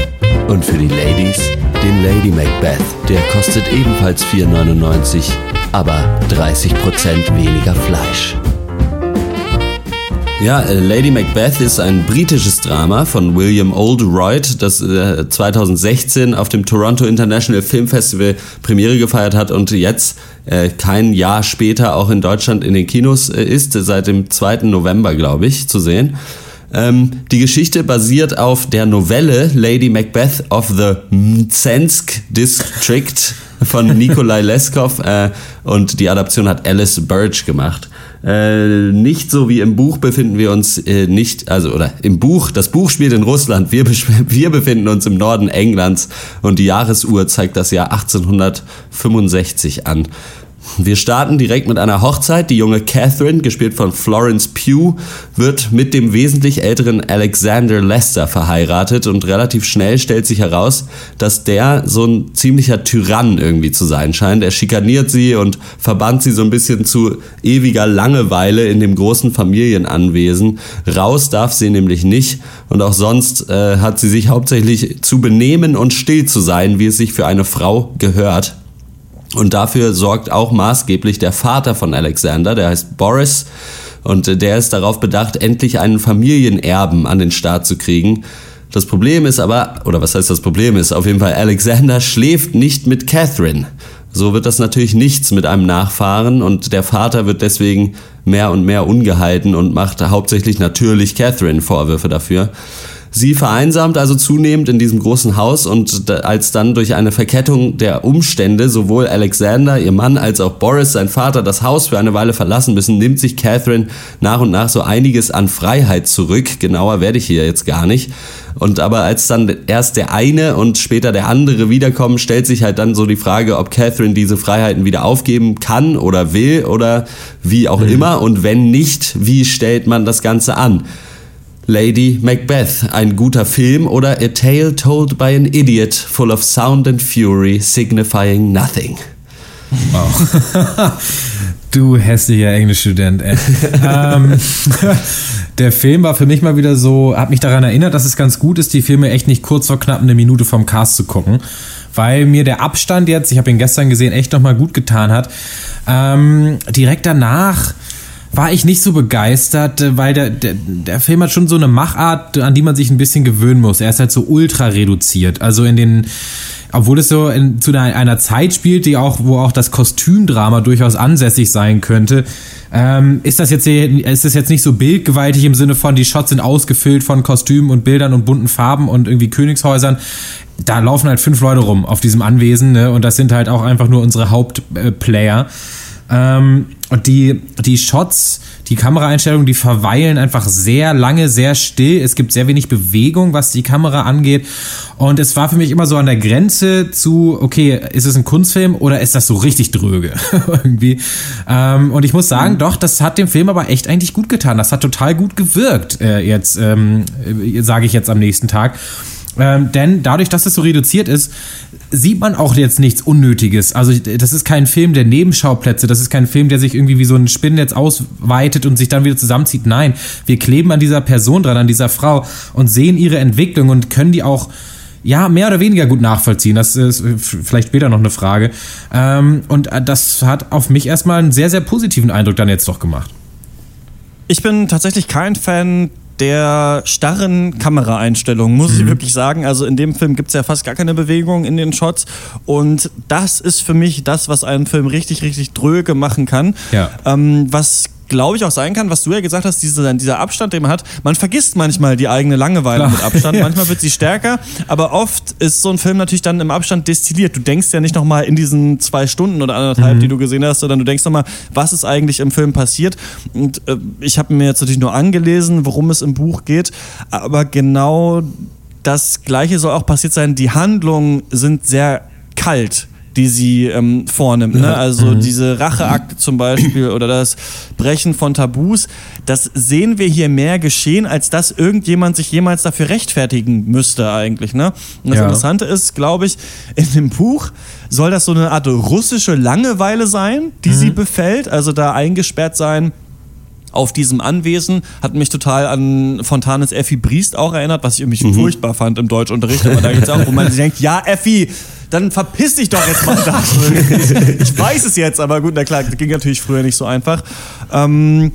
B: Und für die Ladies den Lady Macbeth. Der kostet ebenfalls 4,99, aber 30% weniger Fleisch. Ja, äh, Lady Macbeth ist ein britisches Drama von William Oldroyd, das äh, 2016 auf dem Toronto International Film Festival Premiere gefeiert hat und jetzt äh, kein Jahr später auch in Deutschland in den Kinos äh, ist, seit dem 2. November, glaube ich, zu sehen. Ähm, die Geschichte basiert auf der Novelle Lady Macbeth of the Mzensk District von *laughs* Nikolai Leskov äh, und die Adaption hat Alice Birch gemacht. Äh, nicht so wie im Buch befinden wir uns äh, nicht, also oder im Buch, das Buch spielt in Russland, wir, *laughs* wir befinden uns im Norden Englands und die Jahresuhr zeigt das Jahr 1865 an. Wir starten direkt mit einer Hochzeit. Die junge Catherine, gespielt von Florence Pugh, wird mit dem wesentlich älteren Alexander Lester verheiratet und relativ schnell stellt sich heraus, dass der so ein ziemlicher Tyrann irgendwie zu sein scheint. Er schikaniert sie und verbannt sie so ein bisschen zu ewiger Langeweile in dem großen Familienanwesen. Raus darf sie nämlich nicht und auch sonst äh, hat sie sich hauptsächlich zu benehmen und still zu sein, wie es sich für eine Frau gehört. Und dafür sorgt auch maßgeblich der Vater von Alexander, der heißt Boris. Und äh, der ist darauf bedacht, endlich einen Familienerben an den Start zu kriegen. Das Problem ist aber, oder was heißt das Problem ist, auf jeden Fall, Alexander schläft nicht mit Catherine. So wird das natürlich nichts mit einem Nachfahren und der Vater wird deswegen mehr und mehr ungehalten und macht hauptsächlich natürlich Catherine Vorwürfe dafür. Sie vereinsamt also zunehmend in diesem großen Haus und als dann durch eine Verkettung der Umstände sowohl Alexander, ihr Mann, als auch Boris, sein Vater, das Haus für eine Weile verlassen müssen, nimmt sich Catherine nach und nach so einiges an Freiheit zurück. Genauer werde ich hier jetzt gar nicht. Und aber als dann erst der eine und später der andere wiederkommen, stellt sich halt dann so die Frage, ob Catherine diese Freiheiten wieder aufgeben kann oder will oder wie auch immer. Und wenn nicht, wie stellt man das Ganze an? Lady Macbeth, ein guter Film oder A Tale Told by an Idiot full of sound and fury signifying nothing. *laughs*
C: Du hässlicher Englischstudent, ey. *laughs* ähm, *laughs* der Film war für mich mal wieder so, hat mich daran erinnert, dass es ganz gut ist, die Filme echt nicht kurz vor knapp eine Minute vom Cast zu gucken. Weil mir der Abstand jetzt, ich habe ihn gestern gesehen, echt nochmal gut getan hat. Ähm, direkt danach war ich nicht so begeistert, äh, weil der, der, der Film hat schon so eine Machart, an die man sich ein bisschen gewöhnen muss. Er ist halt so ultra reduziert. Also in den, obwohl es so in, zu einer, einer Zeit spielt, die auch, wo auch das Kostümdrama durchaus ansässig sein könnte, ähm, ist das jetzt ist das jetzt nicht so bildgewaltig im Sinne von, die Shots sind ausgefüllt von Kostümen und Bildern und bunten Farben und irgendwie Königshäusern. Da laufen halt fünf Leute rum auf diesem Anwesen, ne? Und das sind halt auch einfach nur unsere Hauptplayer. Ähm, und die, die Shots, die Kameraeinstellungen, die verweilen einfach sehr lange, sehr still. Es gibt sehr wenig Bewegung, was die Kamera angeht. Und es war für mich immer so an der Grenze zu, okay, ist es ein Kunstfilm oder ist das so richtig dröge *laughs* irgendwie? Ähm, und ich muss sagen, doch, das hat dem Film aber echt eigentlich gut getan. Das hat total gut gewirkt, äh, jetzt, ähm, äh, sage ich jetzt am nächsten Tag. Ähm, denn dadurch, dass es so reduziert ist, sieht man auch jetzt nichts Unnötiges. Also das ist kein Film der Nebenschauplätze, das ist kein Film, der sich irgendwie wie so ein Spinnennetz ausweitet und sich dann wieder zusammenzieht. Nein, wir kleben an dieser Person dran, an dieser Frau und sehen ihre Entwicklung und können die auch ja, mehr oder weniger gut nachvollziehen. Das ist vielleicht später noch eine Frage. Ähm, und das hat auf mich erstmal einen sehr, sehr positiven Eindruck dann jetzt doch gemacht.
A: Ich bin tatsächlich kein Fan der starren Kameraeinstellung, muss ich wirklich sagen. Also in dem Film gibt es ja fast gar keine Bewegung in den Shots. Und das ist für mich das, was einen Film richtig, richtig dröge machen kann.
C: Ja.
A: Ähm, was glaube ich auch sein kann, was du ja gesagt hast, diese, dieser Abstand, den man hat. Man vergisst manchmal die eigene Langeweile
C: Klar.
A: mit Abstand. *laughs*
C: Ja.
A: Manchmal wird sie stärker, aber oft ist so ein Film natürlich dann im Abstand destilliert. Du denkst ja nicht nochmal in diesen zwei Stunden oder anderthalb, die du gesehen hast, sondern du denkst nochmal, was ist eigentlich im Film passiert. Und äh, ich habe mir jetzt natürlich nur angelesen, worum es im Buch geht, aber genau das Gleiche soll auch passiert sein. Die Handlungen sind sehr kalt die sie ähm, vornimmt. Ne? Also diese Racheakte zum Beispiel oder das Brechen von Tabus, das sehen wir hier mehr geschehen, als dass irgendjemand sich jemals dafür rechtfertigen müsste eigentlich. Ne? Und das
C: Ja.
A: Interessante ist, glaube ich, in dem Buch soll das so eine Art russische Langeweile sein, die sie befällt, also da eingesperrt sein auf diesem Anwesen hat mich total an Fontanes Effi Briest auch erinnert, was ich irgendwie furchtbar fand im Deutschunterricht. Aber da geht's auch, wo man sich denkt, ja, Effi, dann verpiss dich doch jetzt mal da. *laughs* ich weiß es jetzt, aber gut, na klar, das ging natürlich früher nicht so einfach. Ähm,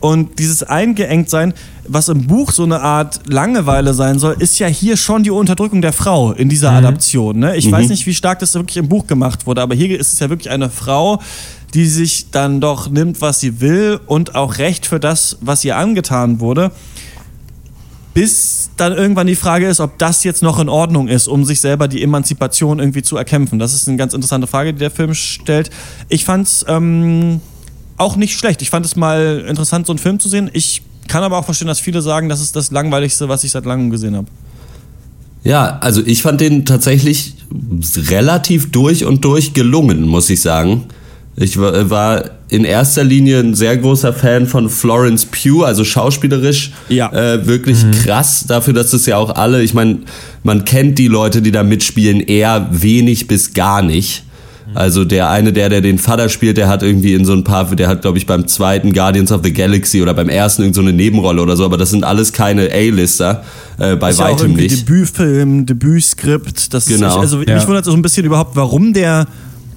A: und dieses Eingeengtsein, was im Buch so eine Art Langeweile sein soll, ist ja hier schon die Unterdrückung der Frau in dieser Adaption. Ne? Ich weiß nicht, wie stark das wirklich im Buch gemacht wurde, aber hier ist es ja wirklich eine Frau, die sich dann doch nimmt, was sie will und auch Recht für das, was ihr angetan wurde. Bis dann irgendwann die Frage ist, ob das jetzt noch in Ordnung ist, um sich selber die Emanzipation irgendwie zu erkämpfen. Das ist eine ganz interessante Frage, die der Film stellt. Ich fand es ähm, auch nicht schlecht. Ich fand es mal interessant, so einen Film zu sehen. Ich kann aber auch verstehen, dass viele sagen, das ist das Langweiligste, was ich seit langem gesehen habe.
B: Ja, also ich fand den tatsächlich relativ durch und durch gelungen, muss ich sagen. Ich war, war in erster Linie ein sehr großer Fan von Florence Pugh, also schauspielerisch
A: Ja.
B: äh, wirklich krass dafür, dass es ja auch alle, ich meine, man kennt die Leute, die da mitspielen, eher wenig bis gar nicht. Also der eine, der, der den Vater spielt, der hat irgendwie in so ein paar, der hat, glaube ich, beim zweiten Guardians of the Galaxy oder beim ersten irgend so eine Nebenrolle oder so, aber das sind alles keine A-Lister, äh, bei
A: ist ja auch
B: weitem
A: irgendwie
B: nicht.
A: Debütfilm, Debütskript. Das
B: Genau.
A: Ist, also
C: Ja.
A: mich wundert so ein bisschen überhaupt, warum der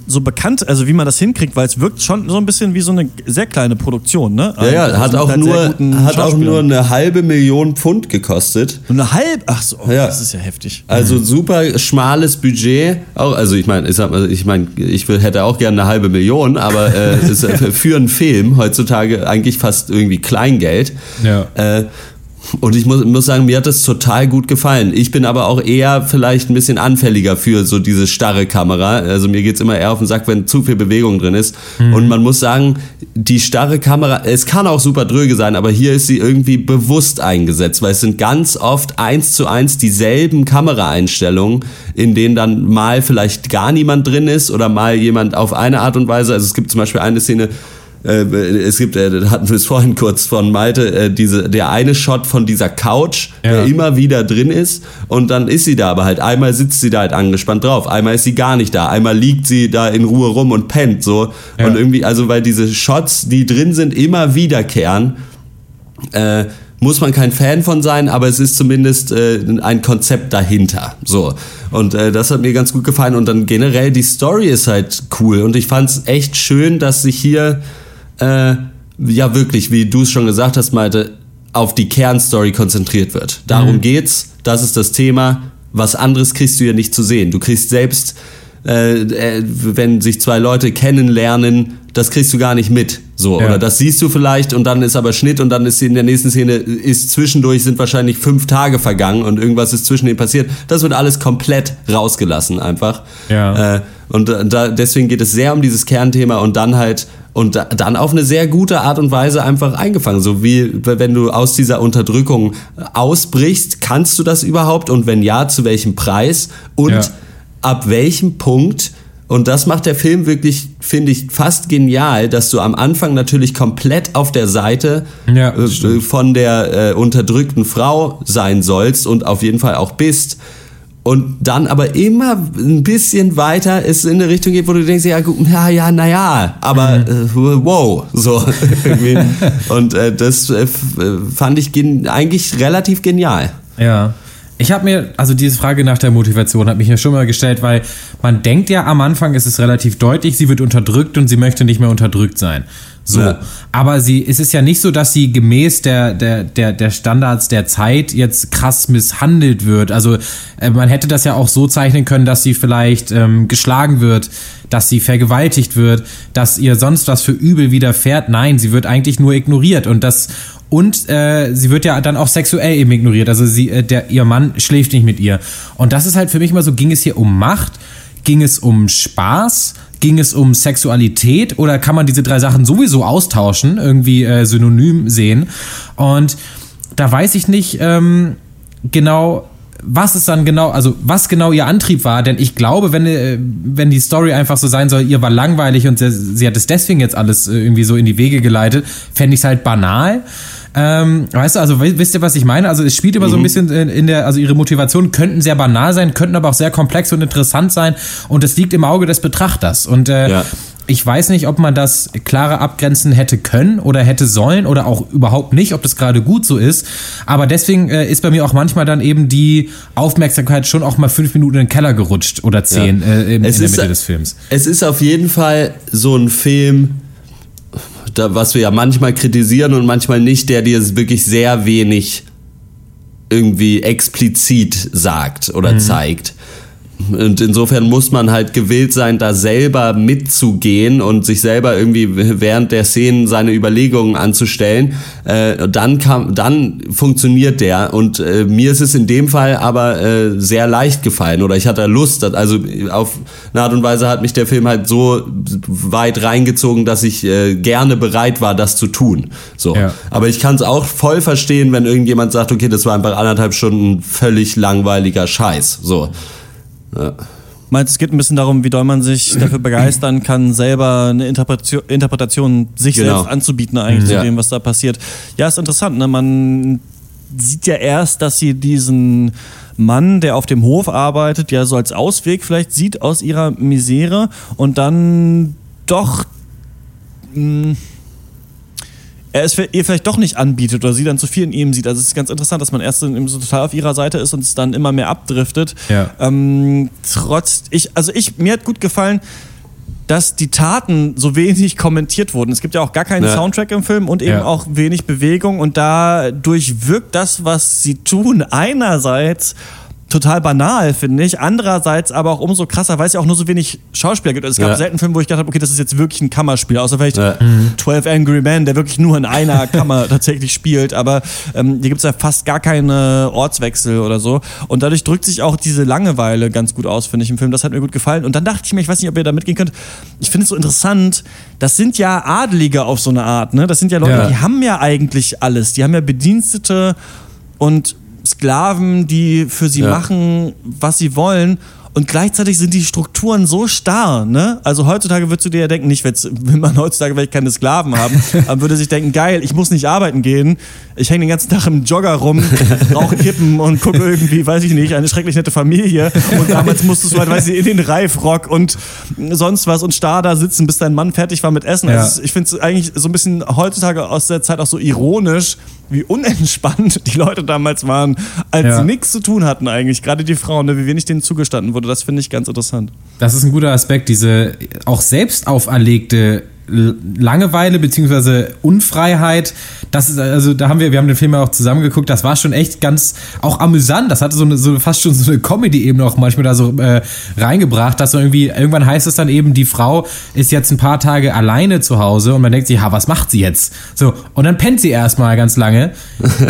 A: so bekannt, also wie man das hinkriegt, weil es wirkt schon so ein bisschen wie so eine sehr kleine Produktion, ne?
B: Ja, ja,
A: Also
B: hat auch
A: halt
B: nur, hat auch nur eine halbe Million Pfund gekostet.
A: Eine halb, ach so, oh,
B: Ja.
A: das ist ja heftig.
B: Also super schmales Budget. Auch, also ich meine, ich, sag mal, ich, mein, ich will- hätte auch gerne eine halbe Million, aber äh, *laughs* ist für einen Film heutzutage eigentlich fast irgendwie Kleingeld.
C: Ja.
B: Äh, und ich muss, muss sagen, mir hat das total gut gefallen. Ich bin aber auch eher vielleicht ein bisschen anfälliger für so diese starre Kamera. Also mir geht's immer eher auf den Sack, wenn zu viel Bewegung drin ist. Und man muss sagen, die starre Kamera, es kann auch super dröge sein, aber hier ist sie irgendwie bewusst eingesetzt, weil es sind ganz oft eins zu eins dieselben Kameraeinstellungen, in denen dann mal vielleicht gar niemand drin ist oder mal jemand auf eine Art und Weise. Also es gibt zum Beispiel eine Szene, es gibt, äh, hatten wir es vorhin kurz von Malte, äh, diese, der eine Shot von dieser Couch,
C: Ja.
B: der immer wieder drin ist und dann ist sie da aber halt, einmal sitzt sie da halt angespannt drauf, einmal ist sie gar nicht da, einmal liegt sie da in Ruhe rum und pennt so
C: Ja.
B: und irgendwie, also weil diese Shots, die drin sind, immer wiederkehren, äh, muss man kein Fan von sein, aber es ist zumindest äh, ein Konzept dahinter. So. Und äh, das hat mir ganz gut gefallen. Und dann generell die Story ist halt cool. Und ich fand es echt schön, dass sich hier äh, ja wirklich, wie du es schon gesagt hast, Malte, auf die Kernstory konzentriert wird. Darum geht's, das ist das Thema. Was anderes kriegst du ja nicht zu sehen. Du kriegst selbst, äh, äh, wenn sich zwei Leute kennenlernen, das kriegst du gar nicht mit. So,
C: Ja.
B: oder das siehst du vielleicht und dann ist aber Schnitt und dann ist in der nächsten Szene ist zwischendurch sind wahrscheinlich fünf Tage vergangen und irgendwas ist zwischen denen passiert. Das wird alles komplett rausgelassen einfach.
C: Ja.
B: Äh, und da, deswegen geht es sehr um dieses Kernthema und dann halt und da, dann auf eine sehr gute Art und Weise einfach eingefangen. So wie wenn du aus dieser Unterdrückung ausbrichst, kannst du das überhaupt und wenn ja, zu welchem Preis und
C: Ja.
B: ab welchem Punkt und das macht der Film wirklich, finde ich, fast genial, dass du am Anfang natürlich komplett auf der Seite
C: Ja,
B: äh, von der äh, unterdrückten Frau sein sollst und auf jeden Fall auch bist. Und dann aber immer ein bisschen weiter es in eine Richtung geht, wo du denkst, ja, gut, ja, ja, naja, aber äh, wow, so. *laughs* *laughs* Und äh, das äh, äh, fand ich gen eigentlich relativ genial.
C: Ja. Ich habe mir, also diese Frage nach der Motivation hat mich ja schon mal gestellt, weil man denkt ja am Anfang, es ist relativ deutlich, sie wird unterdrückt und sie möchte nicht mehr unterdrückt sein. So.
B: Ja.
C: Aber sie, es ist ja nicht so, dass sie gemäß der, der, der, der Standards der Zeit jetzt krass misshandelt wird. Also äh, man hätte das ja auch so zeichnen können, dass sie vielleicht ähm, geschlagen wird, dass sie vergewaltigt wird, dass ihr sonst was für Übel widerfährt. Nein, sie wird eigentlich nur ignoriert und das und äh, sie wird ja dann auch sexuell eben ignoriert. Also sie, äh, der, ihr Mann schläft nicht mit ihr. Und das ist halt für mich mal so, ging es hier um Macht, ging es um Spaß, ging es um Sexualität oder kann man diese drei Sachen sowieso austauschen, irgendwie äh, synonym sehen? Und da weiß ich nicht ähm, genau, was es dann genau, also was genau ihr Antrieb war, denn ich glaube, wenn, äh, wenn die Story einfach so sein soll, ihr war langweilig und sie, sie hat es deswegen jetzt alles äh, irgendwie so in die Wege geleitet, fände ich es halt banal. Ähm, weißt du, also wisst ihr, was ich meine? Also es spielt immer so ein bisschen in, in der, also ihre Motivationen könnten sehr banal sein, könnten aber auch sehr komplex und interessant sein und es liegt im Auge des Betrachters. Und äh,
B: Ja.
C: ich weiß nicht, ob man das klarer abgrenzen hätte können oder hätte sollen oder auch überhaupt nicht, ob das gerade gut so ist. Aber deswegen äh, ist bei mir auch manchmal dann eben die Aufmerksamkeit schon auch mal fünf Minuten in den Keller gerutscht oder zehn
B: Ja.
C: äh, in, in der Mitte des Films.
B: Es ist auf jeden Fall so ein Film, da, was wir ja manchmal kritisieren und manchmal nicht, der dir wirklich sehr wenig irgendwie explizit sagt oder zeigt. Und insofern muss man halt gewillt sein, da selber mitzugehen und sich selber irgendwie während der Szenen seine Überlegungen anzustellen. Äh, dann kam, dann funktioniert der. Und äh, mir ist es in dem Fall aber äh, sehr leicht gefallen oder ich hatte Lust. Also auf eine Art und Weise hat mich der Film halt so weit reingezogen, dass ich äh, gerne bereit war, das zu tun. So.
C: Ja.
B: Aber ich kann es auch voll verstehen, wenn irgendjemand sagt, okay, das war einfach anderthalb Stunden völlig langweiliger Scheiß. So.
A: Meinst du, es geht ein bisschen darum, wie doll man sich dafür begeistern kann, selber eine Interpretation, Interpretation sich
B: Genau.
A: selbst anzubieten eigentlich
B: Ja.
A: zu dem, was da passiert. Ja, ist interessant. Ne? Man sieht ja erst, dass sie diesen Mann, der auf dem Hof arbeitet, ja so als Ausweg vielleicht sieht aus ihrer Misere und dann doch mh, er es für- ihr vielleicht doch nicht anbietet oder sie dann zu viel in ihm sieht. Also es ist ganz interessant, dass man erst so so total auf ihrer Seite ist und es dann immer mehr abdriftet.
C: Ja.
A: Ähm, trotz, ich, also ich, mir hat gut gefallen, dass die Taten so wenig kommentiert wurden. Es gibt ja auch gar keinen
B: Ja.
A: Soundtrack im Film und eben
C: Ja.
A: auch wenig Bewegung und dadurch wirkt das, was sie tun, einerseits total banal, finde ich. Andererseits aber auch umso krasser, weil es ja auch nur so wenig Schauspieler gibt. Also Es gab
B: Ja.
A: selten Filme, wo ich gedacht habe, okay, das ist jetzt wirklich ein Kammerspiel, außer vielleicht
B: Ja.
A: 12 Angry Men, der wirklich nur in einer *laughs* Kammer tatsächlich spielt. Aber ähm, hier gibt es ja fast gar keine Ortswechsel oder so. Und dadurch drückt sich auch diese Langeweile ganz gut aus, finde ich, im Film. Das hat mir gut gefallen. Und dann dachte ich mir, ich weiß nicht, ob ihr da mitgehen könnt, ich finde es so interessant, das sind ja Adelige auf so eine Art. Ne? Das sind ja Leute,
C: Ja.
A: die haben ja eigentlich alles. Die haben ja Bedienstete und Sklaven, die für sie
B: Ja.
A: machen, was sie wollen. Und gleichzeitig sind die Strukturen so starr, ne? Also heutzutage würdest du dir ja denken, nicht, will *laughs* man heutzutage vielleicht keine Sklaven haben, *laughs* aber würde sich denken, geil, ich muss nicht arbeiten gehen. Ich hänge den ganzen Tag im Jogger rum, *laughs* rauche Kippen und gucke irgendwie, weiß ich nicht, eine schrecklich nette Familie. Und damals musstest du halt, weiß ich, in den Reifrock und sonst was und starr da sitzen, bis dein Mann fertig war mit Essen.
C: Ja.
A: Also ich finde es eigentlich so ein bisschen heutzutage aus der Zeit auch so ironisch, wie unentspannt die Leute damals waren, als
C: Ja.
A: sie nichts zu tun hatten eigentlich. Gerade die Frauen, ne, wie wenig denen zugestanden wurde. Das finde ich ganz interessant.
C: Das ist ein guter Aspekt, diese auch selbst auferlegte Langeweile beziehungsweise Unfreiheit. Das ist also, da haben wir, wir haben den Film ja auch zusammengeguckt. Das war schon echt ganz auch amüsant. Das hatte so eine, so fast schon so eine Comedy eben auch manchmal da so äh, reingebracht, dass so irgendwie irgendwann heißt es dann eben, die Frau ist jetzt ein paar Tage alleine zu Hause und man denkt sich, ha, was macht sie jetzt? So und dann pennt sie erstmal ganz lange,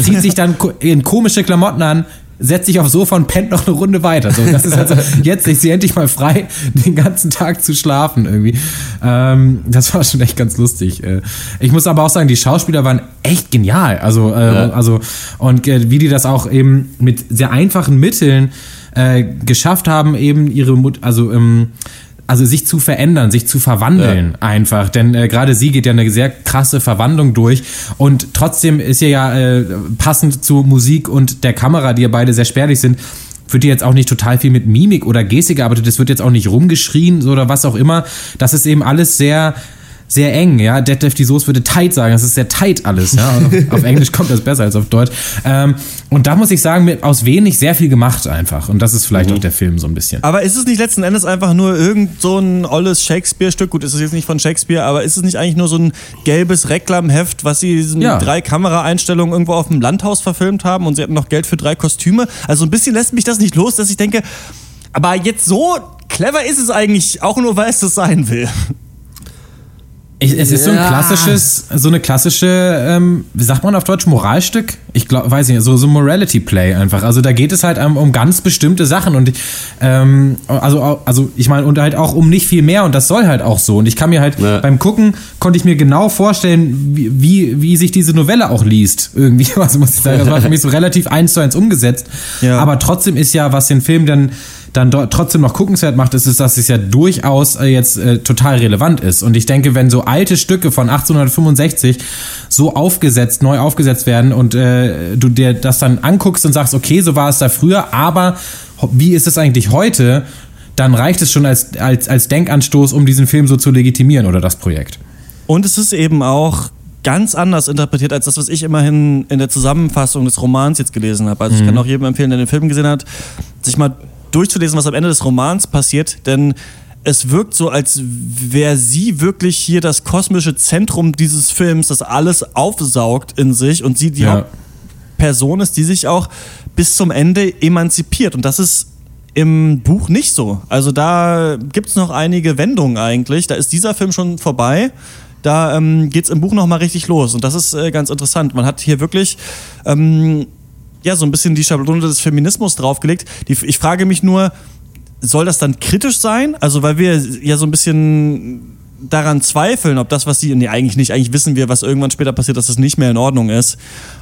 C: zieht sich dann in komische Klamotten an, setzt sich aufs Sofa und pennt noch eine Runde weiter. So, das ist also, *laughs* jetzt ist sie endlich mal frei, den ganzen Tag zu schlafen irgendwie. Ähm, das war schon echt ganz lustig. Äh, Ich muss aber auch sagen, die Schauspieler waren echt genial. Also, äh,
B: Ja.
C: also und äh, wie die das auch eben mit sehr einfachen Mitteln äh, geschafft haben, eben ihre Mut, also ähm, also sich zu verändern, sich zu verwandeln einfach. Denn äh, gerade sie geht ja eine sehr krasse Verwandlung durch. Und trotzdem ist ihr ja äh, passend zu Musik und der Kamera, die ja beide sehr spärlich sind, wird hier jetzt auch nicht total viel mit Mimik oder Gestik gearbeitet. Es wird jetzt auch nicht rumgeschrien oder was auch immer. Das ist eben alles sehr sehr eng, ja. Detlef die Soße würde tight sagen, das ist sehr tight alles, ja. *laughs* auf Englisch kommt das besser als auf Deutsch. Ähm, und da muss ich sagen, mit, aus wenig sehr viel gemacht einfach. Und das ist vielleicht
B: Mhm.
C: auch der Film so ein bisschen.
A: Aber ist es nicht letzten Endes einfach nur irgend so ein olles Shakespeare-Stück? Gut, ist es jetzt nicht von Shakespeare, aber ist es nicht eigentlich nur so ein gelbes Reklamheft, was sie mit
C: Ja.
A: drei Kameraeinstellungen irgendwo auf dem Landhaus verfilmt haben und sie hatten noch Geld für drei Kostüme? Also ein bisschen lässt mich das nicht los, dass ich denke, aber jetzt so clever ist es eigentlich auch nur, weil es das sein will.
C: Ich, es ist so ein
B: Ja.
C: klassisches, so eine klassische, ähm, wie sagt man auf Deutsch, Moralstück? Ich glaube, weiß nicht, so so Morality Play einfach. Also da geht es halt um, um ganz bestimmte Sachen und ähm, also also ich meine und halt auch um nicht viel mehr und das soll halt auch so und ich kann mir halt
B: Ja.
C: beim gucken konnte ich mir genau vorstellen, wie, wie wie sich diese Novelle auch liest irgendwie. *laughs* Also muss ich sagen, das war für mich so relativ eins zu eins umgesetzt.
A: Ja.
C: Aber trotzdem ist ja, was den Film dann dann trotzdem noch guckenswert macht, ist es, dass es ja durchaus äh, jetzt äh, total relevant ist. Und ich denke, wenn so alte Stücke von 1865 so aufgesetzt, neu aufgesetzt werden und äh, du dir das dann anguckst und sagst, okay, so war es da früher, aber wie ist es eigentlich heute? Dann reicht es schon als, als, als Denkanstoß, um diesen Film so zu legitimieren oder das Projekt.
A: Und es ist eben auch ganz anders interpretiert als das, was ich immerhin in der Zusammenfassung des Romans jetzt gelesen habe. Also ich kann auch jedem empfehlen, der den Film gesehen hat, sich mal durchzulesen, was am Ende des Romans passiert, denn es wirkt so, als wäre sie wirklich hier das kosmische Zentrum dieses Films, das alles aufsaugt in sich und sie die
C: Ja.
A: Hauptperson ist, die sich auch bis zum Ende emanzipiert. Und das ist im Buch nicht so. Also da gibt es noch einige Wendungen eigentlich. Da ist dieser Film schon vorbei. Da ähm, geht es im Buch nochmal richtig los. Und das ist äh, ganz interessant. Man hat hier wirklich ähm, ja, so ein bisschen die Schablone des Feminismus draufgelegt. Die, ich frage mich nur, soll das dann kritisch sein? Also, weil wir ja so ein bisschen daran zweifeln, ob das, was sie, nee, eigentlich nicht, eigentlich wissen wir, was irgendwann später passiert, dass es nicht mehr in Ordnung ist.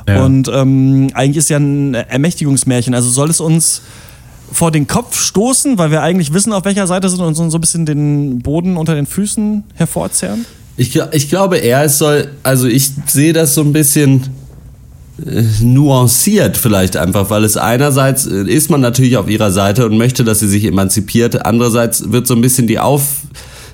C: Ja.
A: Und ähm, eigentlich ist ja ein Ermächtigungsmärchen. Also soll es uns vor den Kopf stoßen, weil wir eigentlich wissen, auf welcher Seite sind und so so ein bisschen den Boden unter den Füßen hervorzerren?
B: Ich, ich glaube eher, es soll, also ich sehe das so ein bisschen nuanciert vielleicht einfach, weil es einerseits äh, ist man natürlich auf ihrer Seite und möchte, dass sie sich emanzipiert, andererseits wird so ein bisschen die Auf...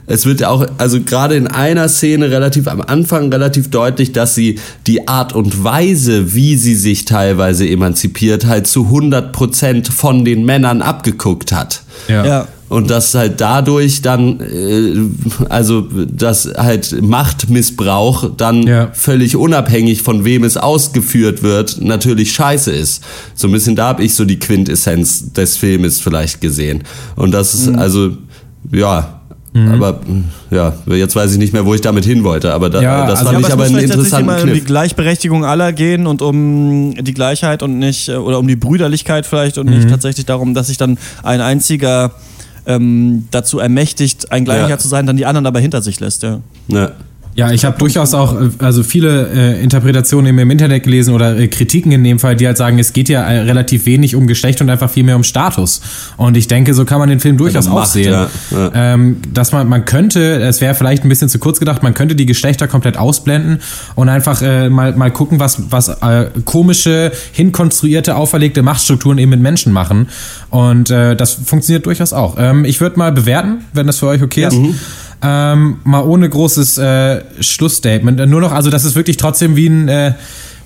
B: Es wird ja auch, also gerade in einer Szene relativ am Anfang relativ deutlich, dass sie die Art und Weise, wie sie sich teilweise emanzipiert, halt zu 100% von den Männern abgeguckt hat.
A: Ja.
B: Und dass halt dadurch dann, äh, also dass halt Machtmissbrauch dann
C: Ja.
B: völlig unabhängig von wem es ausgeführt wird, natürlich scheiße ist. So ein bisschen da habe ich so die Quintessenz des Filmes vielleicht gesehen. Und das ist also, ja. Aber ja, jetzt weiß ich nicht mehr, wo ich damit hin wollte. Aber da,
C: Ja,
B: das
C: also-
B: fand
A: Ja,
B: ich aber einen interessanten
A: mal um die
B: Kniff.
A: Gleichberechtigung aller gehen und um die Gleichheit und nicht, äh, oder um die Brüderlichkeit vielleicht und nicht tatsächlich darum, dass sich dann ein einziger ähm, dazu ermächtigt, ein Gleicher
B: Ja.
A: zu sein, dann die anderen aber hinter sich lässt, ja.
B: Ja.
C: Ja, ich habe durchaus auch äh, also viele äh, Interpretationen im Internet gelesen oder äh, Kritiken in dem Fall, die halt sagen, es geht ja äh, relativ wenig um Geschlecht und einfach viel mehr um Status. Und ich denke, so kann man den Film durchaus
B: Ja,
C: auch sehen.
B: ja, ja.
C: Ähm, dass man, man könnte, es wäre vielleicht ein bisschen zu kurz gedacht, man könnte die Geschlechter komplett ausblenden und einfach äh, mal, mal gucken, was, was äh, komische, hinkonstruierte, auferlegte Machtstrukturen eben mit Menschen machen. Und äh, das funktioniert durchaus auch. Ähm, ich würde mal bewerten, wenn das für euch okay ist. Ähm, mal ohne großes äh, Schlussstatement. Nur noch, also das ist wirklich trotzdem wie ein, äh,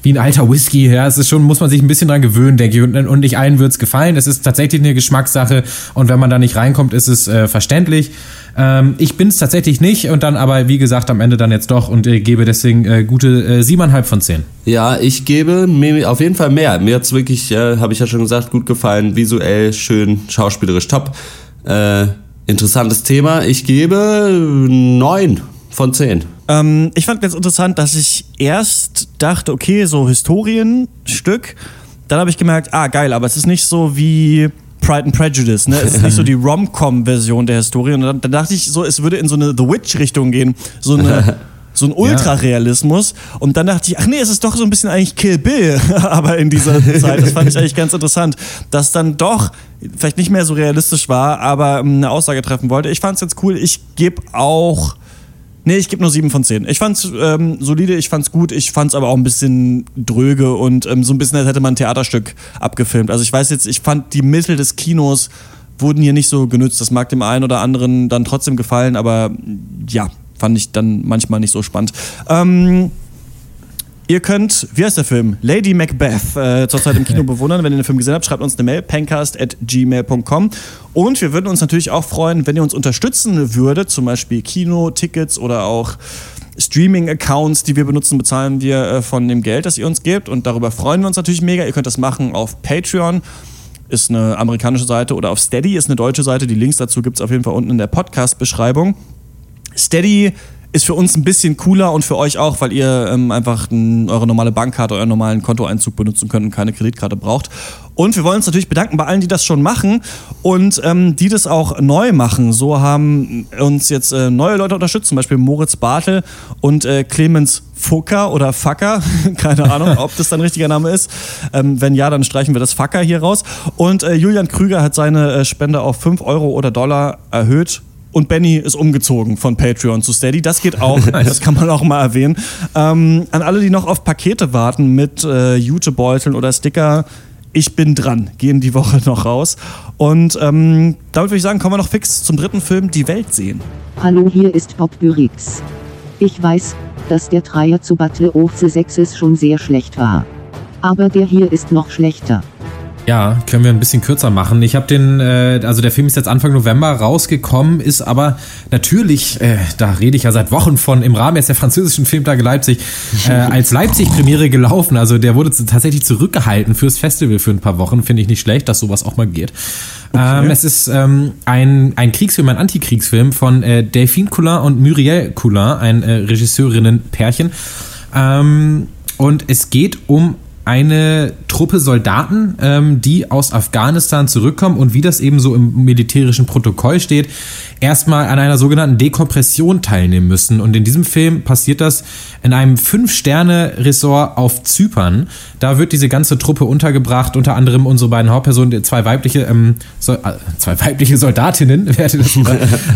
C: wie ein alter Whisky. Ja, es ist schon, muss man sich ein bisschen dran gewöhnen, denke ich. Und, und nicht allen wird's gefallen. Es ist tatsächlich eine Geschmackssache. Und wenn man da nicht reinkommt, ist es äh, verständlich. Ähm, ich bin's tatsächlich nicht. Und dann aber, wie gesagt, am Ende dann jetzt doch und äh, gebe deswegen äh, gute äh, siebeneinhalb von zehn.
B: Ja, ich gebe mir auf jeden Fall mehr. Mir hat's wirklich, äh, habe ich ja schon gesagt, gut gefallen. Visuell schön, schauspielerisch top. Äh, interessantes Thema. Ich gebe neun von zehn.
A: Ähm, ich fand ganz interessant, dass ich erst dachte, okay, so Historienstück. Dann habe ich gemerkt, ah, geil, aber es ist nicht so wie Pride and Prejudice, ne? Es ist nicht so *laughs* die Rom-Com-Version der Historie. Und dann, dann dachte ich so, es würde in so eine The Witch-Richtung gehen. So eine. *laughs* So ein Ultrarealismus. Und dann dachte ich, ach nee, es ist doch so ein bisschen eigentlich Kill Bill, *laughs* aber in dieser Zeit. Das fand ich eigentlich ganz interessant, dass dann doch vielleicht nicht mehr so realistisch war, aber ähm, eine Aussage treffen wollte. Ich fand es jetzt cool. Ich gebe auch Nee, ich gebe nur 7 von 10. Ich fand's ähm, solide, ich fand's gut, ich fand's aber auch ein bisschen dröge und ähm, so ein bisschen, als hätte man ein Theaterstück abgefilmt. Also ich weiß jetzt, ich fand die Mittel des Kinos wurden hier nicht so genützt. Das mag dem einen oder anderen dann trotzdem gefallen, aber ja, fand ich dann manchmal nicht so spannend. Ähm, Ihr könnt, wie heißt der Film? Lady Macbeth äh, zurzeit im *laughs* Kino bewundern. Wenn ihr den Film gesehen habt, schreibt uns eine Mail, pencast.gmail.com. Und wir würden uns natürlich auch freuen, wenn ihr uns unterstützen würdet, zum Beispiel Kino-Tickets oder auch Streaming-Accounts, die wir benutzen, bezahlen wir äh, von dem Geld, das ihr uns gebt. Und darüber freuen wir uns natürlich mega. Ihr könnt das machen auf Patreon, ist eine amerikanische Seite, oder auf Steady ist eine deutsche Seite. Die Links dazu gibt es auf jeden Fall unten in der Podcast-Beschreibung. Steady ist für uns ein bisschen cooler und für euch auch, weil ihr ähm, einfach n, eure normale Bankkarte, euren normalen Kontoeinzug benutzen könnt und keine Kreditkarte braucht. Und wir wollen uns natürlich bedanken bei allen, die das schon machen und ähm, die das auch neu machen. So haben uns jetzt äh, neue Leute unterstützt, zum Beispiel Moritz Bartel und äh, Clemens Fucker oder Facker. *laughs* Keine Ahnung, ob das dann richtiger Name ist. Ähm, wenn ja, dann streichen wir das Facker hier raus. Und äh, Julian Krüger hat seine äh, Spende auf 5 Euro oder Dollar erhöht und Benny ist umgezogen von Patreon zu Steady. Das geht auch, *laughs* das kann man auch mal erwähnen. Ähm, an alle, die noch auf Pakete warten mit äh, Jutebeuteln oder Sticker, ich bin dran, gehen die Woche noch raus. Und ähm, damit würde ich sagen, kommen wir noch fix zum dritten Film, Die Welt sehen.
D: Hallo, hier ist Bob Bürix. Ich weiß, dass der Dreier zu Battle of the Sexes schon sehr schlecht war. Aber der hier ist noch schlechter.
C: Ja, können wir ein bisschen kürzer machen. Ich habe den, äh, also der Film ist jetzt Anfang November rausgekommen, ist aber natürlich, äh, da rede ich ja seit Wochen von, im Rahmen jetzt der französischen Filmtage Leipzig, äh, als Leipzig-Premiere gelaufen. Also der wurde tatsächlich zurückgehalten fürs Festival für ein paar Wochen. Finde ich nicht schlecht, dass sowas auch mal geht. Okay. Ähm, es ist ähm, ein, ein Kriegsfilm, ein Antikriegsfilm von äh, Delphine Coulin und Muriel Coulin, ein äh, Regisseurinnen-Pärchen. Ähm, und es geht um eine Truppe Soldaten, ähm, die aus Afghanistan zurückkommen und wie das eben so im militärischen Protokoll steht, erstmal an einer sogenannten Dekompression teilnehmen müssen. Und in diesem Film passiert das in einem Fünf-Sterne-Ressort auf Zypern. Da wird diese ganze Truppe untergebracht, unter anderem unsere beiden Hauptpersonen, zwei weibliche, ähm, so, äh, zwei weibliche Soldatinnen, *laughs* wer hätte das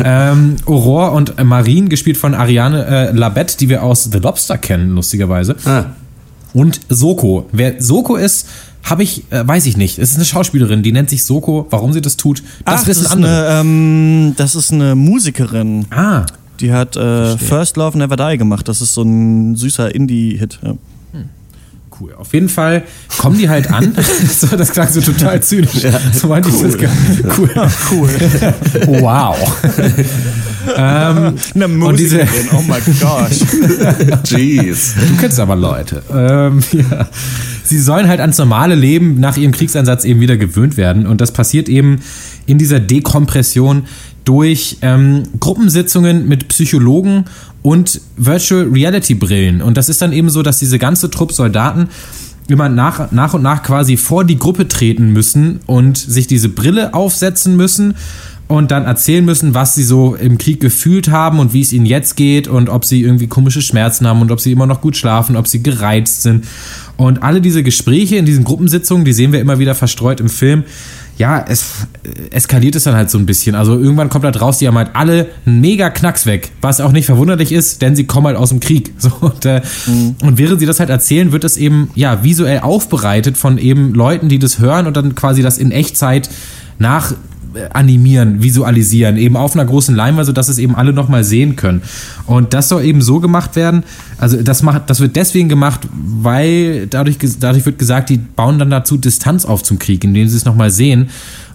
C: ähm, Aurore und Marine, gespielt von Ariane äh, Labette, die wir aus The Lobster kennen, lustigerweise. Ah. Und Soko. Wer Soko ist, habe ich, äh, weiß ich nicht. Es ist eine Schauspielerin, die nennt sich Soko. Warum sie das tut, das
A: Ach,
C: wissen
A: das
C: andere.
A: Eine, ähm, das ist eine Musikerin.
C: Ah.
A: Die hat äh, First Love Never Die gemacht. Das ist so ein süßer Indie-Hit. Ja.
C: Cool. Auf jeden Fall kommen die halt an. *laughs* *laughs* so, das klang so total zynisch. Ja, so meinte cool. ich das gar Cool. *laughs*
A: cool.
C: wow. Ähm,
A: Eine Musikerin,
C: diese,
A: oh mein Gott. *laughs*
B: Jeez.
C: Du kennst aber Leute. Ähm, ja. Sie sollen halt ans normale Leben nach ihrem Kriegseinsatz eben wieder gewöhnt werden. Und das passiert eben in dieser Dekompression durch ähm, Gruppensitzungen mit Psychologen und Virtual Reality Brillen. Und das ist dann eben so, dass diese ganze Trupp Soldaten immer nach, nach und nach quasi vor die Gruppe treten müssen und sich diese Brille aufsetzen müssen und dann erzählen müssen, was sie so im Krieg gefühlt haben und wie es ihnen jetzt geht und ob sie irgendwie komische Schmerzen haben und ob sie immer noch gut schlafen, ob sie gereizt sind. Und alle diese Gespräche in diesen Gruppensitzungen, die sehen wir immer wieder verstreut im Film, ja, es eskaliert es dann halt so ein bisschen. Also irgendwann kommt halt raus, die haben halt alle einen mega Knacks weg, was auch nicht verwunderlich ist, denn sie kommen halt aus dem Krieg. *laughs* So, und, äh, mhm. und während sie das halt erzählen, wird das eben ja visuell aufbereitet von eben Leuten, die das hören und dann quasi das in Echtzeit nach animieren, visualisieren, eben auf einer großen Leinwand, sodass es eben alle nochmal sehen können. Und das soll eben so gemacht werden, also das macht, das wird deswegen gemacht, weil dadurch, dadurch wird gesagt, die bauen dann dazu Distanz auf zum Krieg, indem sie es nochmal sehen.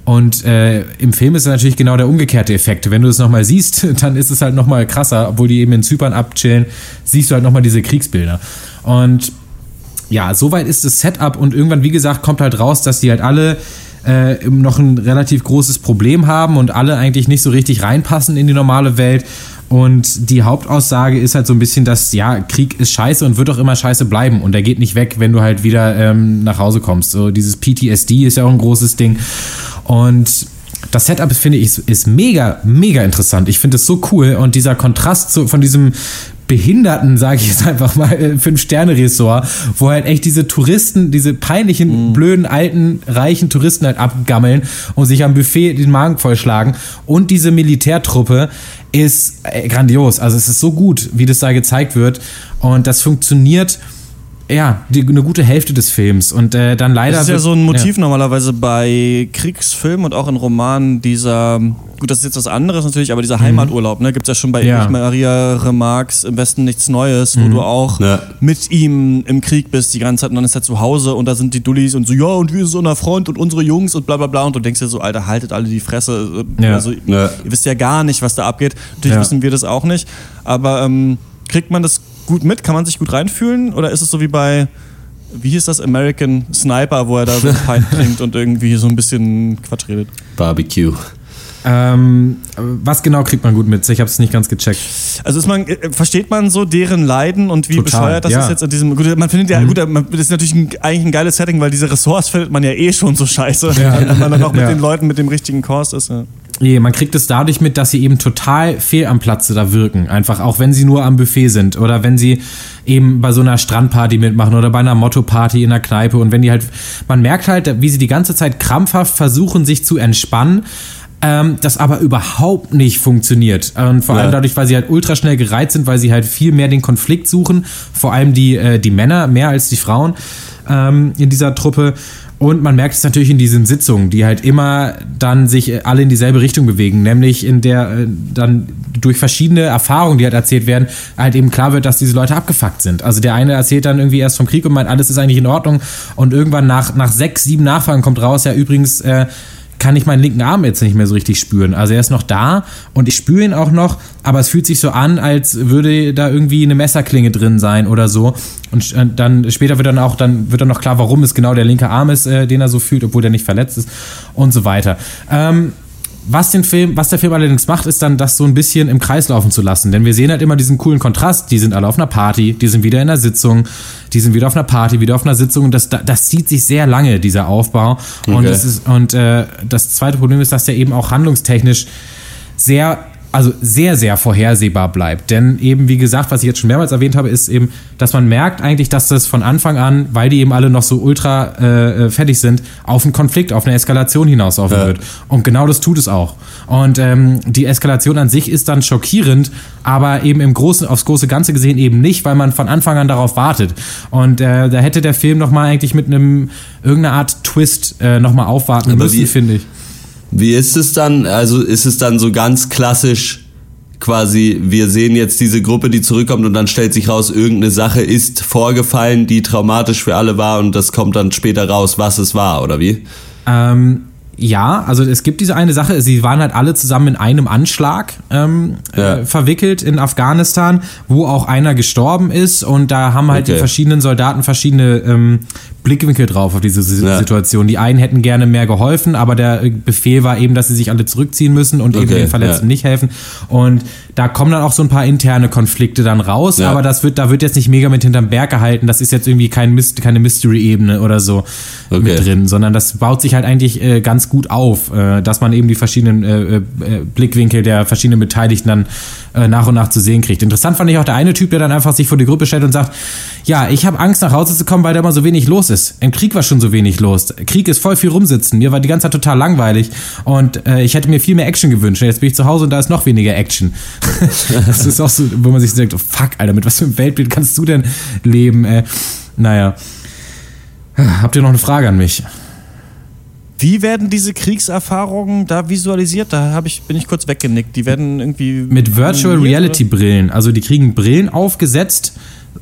C: Und äh, im Film ist natürlich genau der umgekehrte Effekt. Wenn du es nochmal siehst, *laughs* dann ist es halt nochmal krasser, obwohl die eben in Zypern abchillen, siehst du halt nochmal diese Kriegsbilder. Und ja, soweit ist das Setup und irgendwann, wie gesagt, kommt halt raus, dass die halt alle äh, noch ein relativ großes Problem haben und alle eigentlich nicht so richtig reinpassen in die normale Welt. Und die Hauptaussage ist halt so ein bisschen, dass ja, Krieg ist scheiße und wird auch immer scheiße bleiben. Und der geht nicht weg, wenn du halt wieder ähm, nach Hause kommst. So dieses PTSD ist ja auch ein großes Ding. Und das Setup, finde ich, ist, mega, mega interessant. Ich finde es so cool. Und dieser Kontrast zu, von diesem Behinderten, sage ich jetzt einfach mal, äh, Fünf-Sterne-Ressort, wo halt echt diese Touristen, diese peinlichen, mhm. blöden, alten, reichen Touristen halt abgammeln und sich am Buffet den Magen vollschlagen. Und diese Militärtruppe ist äh, grandios. Also es ist so gut, wie das da gezeigt wird. Und das funktioniert ja, die, eine gute Hälfte des Films. Und äh, dann leider.
A: Das ist ja so ein Motiv normalerweise bei Kriegsfilmen und auch in Romanen dieser, gut, das ist jetzt was anderes natürlich, aber dieser Heimaturlaub, ne, gibt's ja schon bei
C: Ja.
A: Maria Remarques im Westen nichts Neues, wo du auch
B: Ja.
A: mit ihm im Krieg bist die ganze Zeit und dann ist er zu Hause und da sind die Dullis und so, ja, und wir sind unser Freund und unsere Jungs und bla bla bla und du denkst dir so, Alter, haltet alle die Fresse.
C: Ja.
A: Also,
B: Ja.
A: Ihr wisst ja gar nicht, was da abgeht. Natürlich
C: Ja.
A: wissen wir das auch nicht, aber ähm, kriegt man das gut mit? Kann man sich gut reinfühlen? Oder ist es so wie bei, wie hieß das, American Sniper, wo er da so *laughs* ein Pint trinkt und irgendwie so ein bisschen Quatsch redet?
B: Barbecue.
C: Ähm, was genau kriegt man gut mit? Ich habe es nicht ganz gecheckt.
A: Also ist man, äh, versteht man so deren Leiden und wie
C: Total,
A: bescheuert das
C: ja. Mhm.
A: ist jetzt in diesem. Gut, man findet ja, gut, man, das ist natürlich ein, eigentlich ein geiles Setting, weil diese Ressorts findet man ja eh schon so scheiße. Wenn man dann auch mit
C: Ja.
A: den Leuten mit dem richtigen Kurs ist. Ja.
C: Man kriegt es dadurch mit, dass sie eben total fehl am Platze da wirken. Einfach auch wenn sie nur am Buffet sind oder wenn sie eben bei so einer Strandparty mitmachen oder bei einer Motto-Party in der Kneipe und wenn die halt, man merkt halt, wie sie die ganze Zeit krampfhaft versuchen, sich zu entspannen. Ähm, das aber überhaupt nicht funktioniert. Und vor
B: Ja.
C: allem dadurch, weil sie halt ultra schnell gereizt sind, weil sie halt viel mehr den Konflikt suchen. Vor allem die, äh, die Männer mehr als die Frauen ähm, in dieser Truppe. Und man merkt es natürlich in diesen Sitzungen, die halt immer dann sich äh, alle in dieselbe Richtung bewegen, nämlich in der äh, dann durch verschiedene Erfahrungen, die halt erzählt werden, halt eben klar wird, dass diese Leute abgefuckt sind. Also der eine erzählt dann irgendwie erst vom Krieg und meint, alles ist eigentlich in Ordnung und irgendwann nach, nach sechs, sieben Nachfragen kommt raus, ja übrigens, äh, kann ich meinen linken Arm jetzt nicht mehr so richtig spüren. Also er ist noch da und ich spüre ihn auch noch, aber es fühlt sich so an, als würde da irgendwie eine Messerklinge drin sein oder so. Und äh, dann später wird dann auch dann wird dann noch klar, warum es genau der linke Arm ist, äh, den er so fühlt, obwohl der nicht verletzt ist und so weiter. Ähm, was den Film, was der Film allerdings macht, ist dann, das so ein bisschen im Kreis laufen zu lassen. Denn wir sehen halt immer diesen coolen Kontrast. Die sind alle auf einer Party, die sind wieder in einer Sitzung, die sind wieder auf einer Party, wieder auf einer Sitzung. Und das, das zieht sich sehr lange, dieser Aufbau. Und,
B: Okay.
C: das, ist, und äh, das zweite Problem ist, dass der eben auch handlungstechnisch sehr, also sehr, sehr vorhersehbar bleibt. Denn eben, wie gesagt, was ich jetzt schon mehrmals erwähnt habe, ist eben, dass man merkt eigentlich, dass das von Anfang an, weil die eben alle noch so ultra äh, äh, fertig sind, auf einen Konflikt, auf eine Eskalation hinauslaufen
B: Ja.
C: wird. Und genau das tut es auch. Und ähm, die Eskalation an sich ist dann schockierend, aber eben im Großen, aufs große Ganze gesehen eben nicht, weil man von Anfang an darauf wartet. Und äh, da hätte der Film nochmal eigentlich mit einem irgendeiner Art Twist äh, nochmal aufwarten
B: Aber
C: müssen, finde ich.
B: Wie ist es dann? Also ist es dann so ganz klassisch quasi, wir sehen jetzt diese Gruppe, die zurückkommt und dann stellt sich raus, irgendeine Sache ist vorgefallen, die traumatisch für alle war und das kommt dann später raus, was es war, oder wie?
C: Ähm, ja, also es gibt diese eine Sache, sie waren halt alle zusammen in einem Anschlag ähm,
B: Ja.
C: äh, verwickelt in Afghanistan, wo auch einer gestorben ist und da haben halt die
B: Okay.
C: verschiedenen Soldaten verschiedene ähm, Blickwinkel drauf auf diese Si-
B: Ja.
C: Situation. Die einen hätten gerne mehr geholfen, aber der äh, Befehl war eben, dass sie sich alle zurückziehen müssen und eben
B: Okay,
C: den Verletzten
B: ja.
C: nicht helfen. Und da kommen dann auch so ein paar interne Konflikte dann raus,
B: Ja.
C: aber das wird, da wird jetzt nicht mega mit hinterm Berg gehalten. Das ist jetzt irgendwie kein Myst keine Mystery-Ebene oder so
B: Okay.
C: mit drin, sondern das baut sich halt eigentlich äh, ganz gut auf, äh, dass man eben die verschiedenen äh, äh, Blickwinkel der verschiedenen Beteiligten dann äh, nach und nach zu sehen kriegt. Interessant fand ich auch der eine Typ, der dann einfach sich vor die Gruppe stellt und sagt, ja, ich habe Angst nach Hause zu kommen, weil da immer so wenig los ist. Im Krieg war schon so wenig los. Krieg ist voll viel rumsitzen. Mir war die ganze Zeit total langweilig und äh, ich hätte mir viel mehr Action gewünscht. Jetzt bin ich zu Hause und da ist noch weniger Action. *laughs* das ist auch so, wo man sich so denkt, oh fuck, Alter, mit was für einem Weltbild kannst du denn leben? Äh, naja. Habt ihr noch eine Frage an mich?
A: Wie werden diese Kriegserfahrungen da visualisiert? Da ich, bin ich kurz weggenickt. Die werden irgendwie.
C: Mit Virtual Reality Brillen. Also die kriegen Brillen aufgesetzt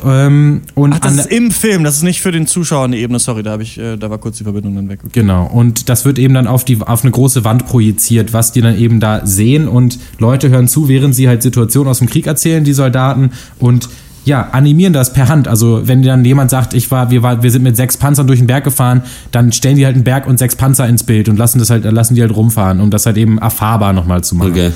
C: ähm, und
A: Ach, das
C: an,
A: ist im Film, das ist nicht für den Zuschauer eine Ebene. Sorry, da, ich, äh, da war kurz die Verbindung dann weg. Okay.
C: Genau, und das wird eben dann auf, die, auf eine große Wand projiziert, was die dann eben da sehen und Leute hören zu, während sie halt Situationen aus dem Krieg erzählen, die Soldaten und ja, animieren das per Hand. Also wenn dann jemand sagt, ich war, wir, war, wir sind mit sechs Panzern durch den Berg gefahren, dann stellen die halt einen Berg und sechs Panzer ins Bild und lassen das halt, lassen die halt rumfahren, um das halt eben erfahrbar nochmal zu machen.
B: Okay.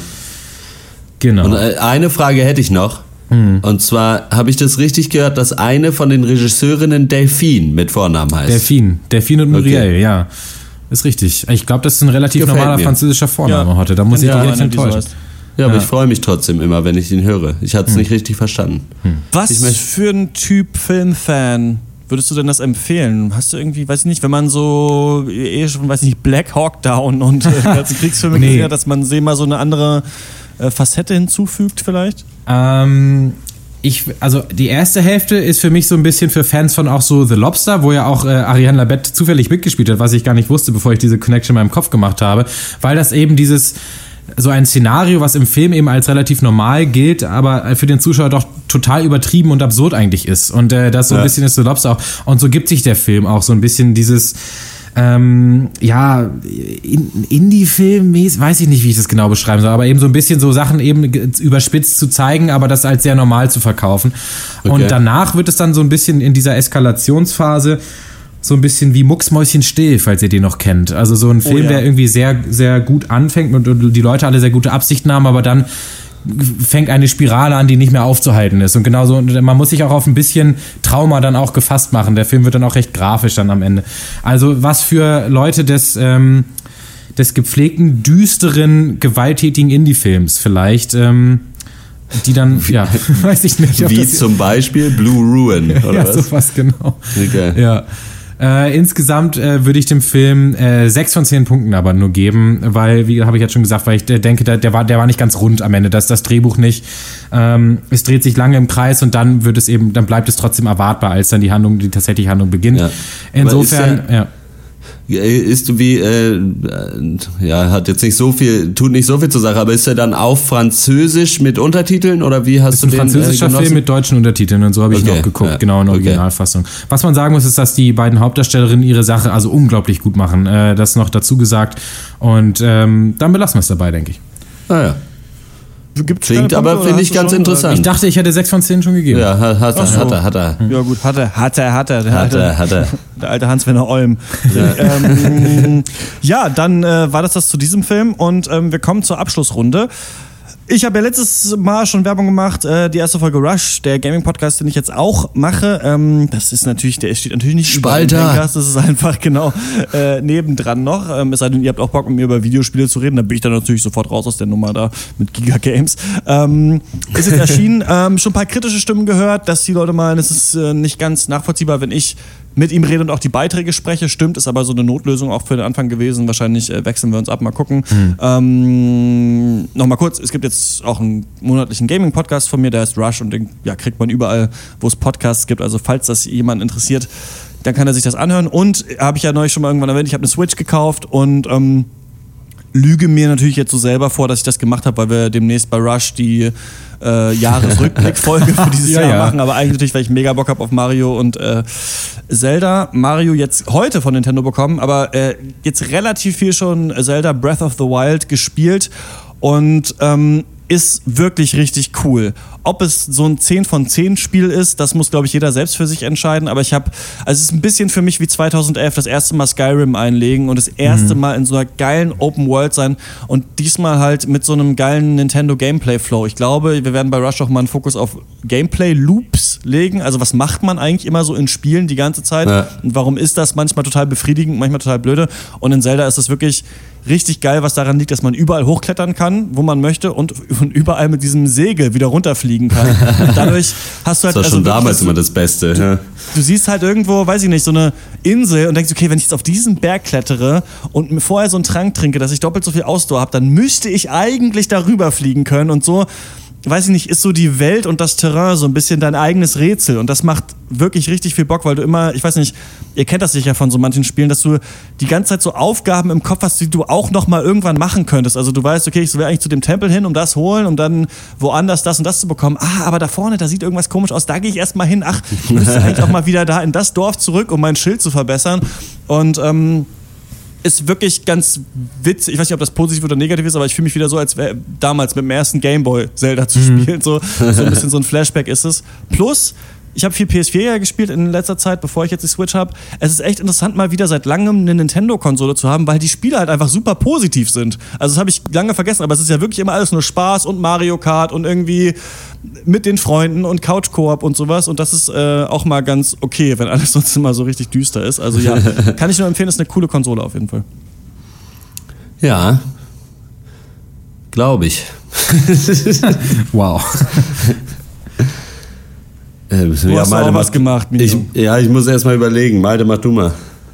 C: Genau.
B: Und äh, eine Frage hätte ich noch.
C: Hm.
B: Und zwar habe ich das richtig gehört, dass eine von den Regisseurinnen Delphine mit Vornamen heißt.
C: Delphine, Delphine und Muriel,
B: Okay.
C: ja. Ist richtig. Ich glaube, das ist ein relativ
B: Gefällt
C: normaler
B: mir.
C: französischer Vorname
A: Ja.
C: heute. Da muss ich
A: Ja,
C: dich jetzt enttäuschen.
B: ja, aber
C: Ja.
B: ich freue mich trotzdem immer, wenn ich ihn höre. Ich hatte es nicht richtig verstanden.
A: Was
B: Ich möchte-
A: für ein Typ Filmfan würdest du denn das empfehlen? Hast du irgendwie, weiß ich nicht, wenn man so eh schon, weiß ich nicht, Black Hawk Down und äh, *laughs* die ganzen Kriegsfilme
C: Nee.
A: gesehen hat, dass man dem mal so eine andere äh, Facette hinzufügt vielleicht?
C: Ähm, ich, also die erste Hälfte ist für mich so ein bisschen für Fans von auch so The Lobster, wo ja auch äh, Ariane Labette zufällig mitgespielt hat, was ich gar nicht wusste, bevor ich diese Connection in meinem Kopf gemacht habe, weil das eben dieses so ein Szenario, was im Film eben als relativ normal gilt, aber für den Zuschauer doch total übertrieben und absurd eigentlich ist. Und äh, das so ein
B: Ja.
C: bisschen ist The Lobster auch. Und so gibt sich der Film auch so ein bisschen dieses ähm, ja, in- Indie-Film, weiß ich nicht, wie ich das genau beschreiben soll, aber eben so ein bisschen so Sachen eben überspitzt zu zeigen, aber das als sehr normal zu verkaufen.
B: Okay.
C: Und danach wird es dann so ein bisschen in dieser Eskalationsphase so ein bisschen wie Mucksmäuschen still, falls ihr den noch kennt. Also so ein Film,
A: ja.
C: der irgendwie sehr, sehr gut anfängt und, und die Leute alle sehr gute Absichten haben, aber dann fängt eine Spirale an, die nicht mehr aufzuhalten ist. Und genauso, man muss sich auch auf ein bisschen Trauma dann auch gefasst machen. Der Film wird dann auch recht grafisch dann am Ende. Also was für Leute des, ähm, des gepflegten, düsteren, gewalttätigen Indie-Films vielleicht, ähm, die dann, ja, *laughs* weiß ich nicht.
B: Wie zum Beispiel Blue Ruin, oder
C: ja,
B: was?
C: sowas genau.
B: Okay.
C: Ja. Äh, insgesamt äh, würde ich dem Film äh, sechs von zehn Punkten aber nur geben, weil, wie habe ich jetzt schon gesagt, weil ich äh, denke, der, der, war, der war nicht ganz rund am Ende, das das Drehbuch nicht. Ähm, es dreht sich lange im Kreis und dann wird es eben, dann bleibt es trotzdem erwartbar, als dann die Handlung, die tatsächliche Handlung beginnt.
B: Ja.
C: Insofern, ja.
B: Ist wie, äh, äh, ja, hat jetzt nicht so viel, tut nicht so viel zur Sache, aber ist er dann auf Französisch mit Untertiteln oder wie hast
C: ist
B: du
C: ein
B: den
C: französischer
B: äh?
C: Film mit deutschen Untertiteln und so habe ich
B: Okay,
C: noch geguckt,
B: ja,
C: genau in der
B: okay.
C: Originalfassung. Was man sagen muss, ist, dass die beiden Hauptdarstellerinnen ihre Sache also unglaublich gut machen. Äh, das noch dazu gesagt. Und ähm, dann belassen wir es dabei, denke ich.
B: Ah, ja.
A: Gibt's
B: Klingt aber, finde ich, ganz
A: schon,
B: interessant.
C: Ich dachte, ich hätte sechs von zehn schon gegeben.
B: ja, hat, hat,
A: so.
B: hat er, hat er.
A: Ja gut, hat er, hat er, hat er. Der
B: Hat
A: alte,
B: er, hat er.
A: Der alte Hans-Werner Olm. Ja, ähm, ja dann äh, war das das zu diesem Film und ähm, wir kommen zur Abschlussrunde. Ich habe ja letztes Mal schon Werbung gemacht, äh, die erste Folge Rush, der Gaming-Podcast, den ich jetzt auch mache. Ähm, das ist natürlich, der steht natürlich nicht
B: Spalter.
A: Pencast, das ist einfach genau äh, nebendran noch. Ähm, es sei denn, ihr habt auch Bock, mit mir über Videospiele zu reden, dann bin ich dann natürlich sofort raus aus der Nummer da mit Giga Games. Ähm, ist jetzt erschienen, ähm, schon ein paar kritische Stimmen gehört, dass die Leute meinen, es ist äh, nicht ganz nachvollziehbar, wenn ich mit ihm rede und auch die Beiträge spreche. Stimmt, ist aber so eine Notlösung auch für den Anfang gewesen. Wahrscheinlich äh, wechseln wir uns ab, mal gucken. Ähm, Nochmal kurz, es gibt jetzt auch einen monatlichen Gaming-Podcast von mir, der heißt Rush und den ja, kriegt man überall, wo es Podcasts gibt. Also falls das jemand interessiert, dann kann er sich das anhören. Und äh, habe ich ja neulich schon mal irgendwann erwähnt, ich habe eine Switch gekauft und ähm, lüge mir natürlich jetzt so selber vor, dass ich das gemacht habe, weil wir demnächst bei Rush die äh, Jahresrückblickfolge für dieses *laughs*
C: Ja,
A: Jahr
C: ja.
A: machen. Aber eigentlich natürlich, weil ich mega Bock habe auf Mario und äh, Zelda. Mario jetzt heute von Nintendo bekommen, aber äh, jetzt relativ viel schon Zelda Breath of the Wild gespielt und ähm, ist wirklich richtig cool. Ob es so ein 10 von 10 Spiel ist, das muss, glaube ich, jeder selbst für sich entscheiden. Aber ich habe, also es ist ein bisschen für mich wie 2011 das erste Mal Skyrim einlegen und das erste Mal in so einer geilen Open World sein und diesmal halt mit so einem geilen Nintendo Gameplay Flow. Ich glaube, wir werden bei Rush auch mal einen Fokus auf Gameplay Loops legen. Also was macht man eigentlich immer so in Spielen die ganze Zeit?
B: Ja.
A: Und warum ist das manchmal total befriedigend, manchmal total blöde? Und in Zelda ist es wirklich richtig geil, was daran liegt, dass man überall hochklettern kann, wo man möchte und, *laughs* und überall mit diesem Segel wieder runterfliegen kann. Und dadurch hast du halt
B: Das war
A: also
B: schon
A: wirklich
B: damals
A: das-
B: immer das Beste. Ja.
A: Du siehst halt irgendwo, weiß ich nicht, so eine Insel und denkst, okay, wenn ich jetzt auf diesen Berg klettere und mir vorher so einen Trank trinke, dass ich doppelt so viel Ausdauer habe, dann müsste ich eigentlich darüber fliegen können und so. Weiß ich nicht, ist so die Welt und das Terrain so ein bisschen dein eigenes Rätsel und das macht wirklich richtig viel Bock, weil du immer, ich weiß nicht, ihr kennt das sicher von so manchen Spielen, dass du die ganze Zeit so Aufgaben im Kopf hast, die du auch noch mal irgendwann machen könntest. Also du weißt, okay, ich will eigentlich zu dem Tempel hin, um das holen, um dann woanders das und das zu bekommen. Ah, aber da vorne, da sieht irgendwas komisch aus, da gehe ich erst mal hin. Ach, ich müsste *laughs* eigentlich auch mal wieder da in das Dorf zurück, um mein Schild zu verbessern. Und ähm, ist wirklich ganz witzig. Ich weiß nicht, ob das positiv oder negativ ist, aber ich fühle mich wieder so, als wäre damals mit dem ersten Gameboy Zelda zu spielen. So, so ein bisschen so ein *laughs* Flashback ist es. Plus, ich habe viel PS4 ja gespielt in letzter Zeit, bevor ich jetzt die Switch habe. Es ist echt interessant, mal wieder seit langem eine Nintendo-Konsole zu haben, weil die Spiele halt einfach super positiv sind. Also das habe ich lange vergessen, aber es ist ja wirklich immer alles nur Spaß und Mario Kart und irgendwie mit den Freunden und Couch-Koop und sowas. Und das ist äh, auch mal ganz okay, wenn alles *laughs* sonst immer so richtig düster ist. Also ja, *laughs* kann ich nur empfehlen, ist eine coole Konsole auf jeden Fall.
B: ja. Glaube ich. *laughs*
C: Wow.
B: Äh,
A: Du hast auch was gemacht, Mino.
B: ich, Ja, ich muss erst mal überlegen. Malte, mach du mal.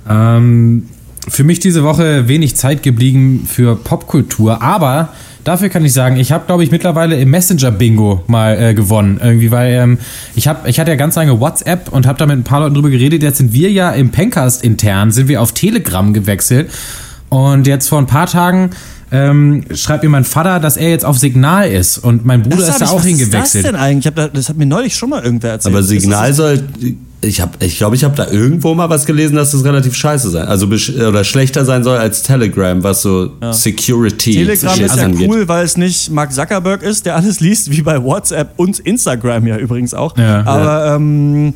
C: Ähm, für mich diese Woche wenig Zeit geblieben für Popkultur, aber dafür kann ich sagen, ich habe, glaube ich, mittlerweile im Messenger-Bingo mal äh, gewonnen. Irgendwie, weil ähm, ich, hab, ich hatte ja ganz lange WhatsApp und habe da mit ein paar Leuten drüber geredet. Jetzt sind wir ja im Pencast intern, sind wir auf Telegram gewechselt. Und jetzt vor ein paar Tagen ähm, schreibt mir mein Vater, dass er jetzt auf Signal ist. Und mein Bruder ist
A: hab
C: da
A: ich-
C: auch
A: was
C: hingewechselt.
A: Ist das denn eigentlich? Ich hab da, das hat mir neulich schon mal irgendwer erzählt.
B: Aber
A: Das
B: Signal
A: ist-
B: soll. Ich habe, ich glaube, ich habe da irgendwo mal was gelesen, dass das relativ scheiße sein, also oder schlechter sein soll als Telegram, was so Security
A: Telegram
B: Shit
A: ist ja
B: angeht.
A: cool, weil es nicht Mark Zuckerberg ist, der alles liest, wie bei WhatsApp und Instagram ja übrigens auch.
C: Ja.
A: aber, Ähm,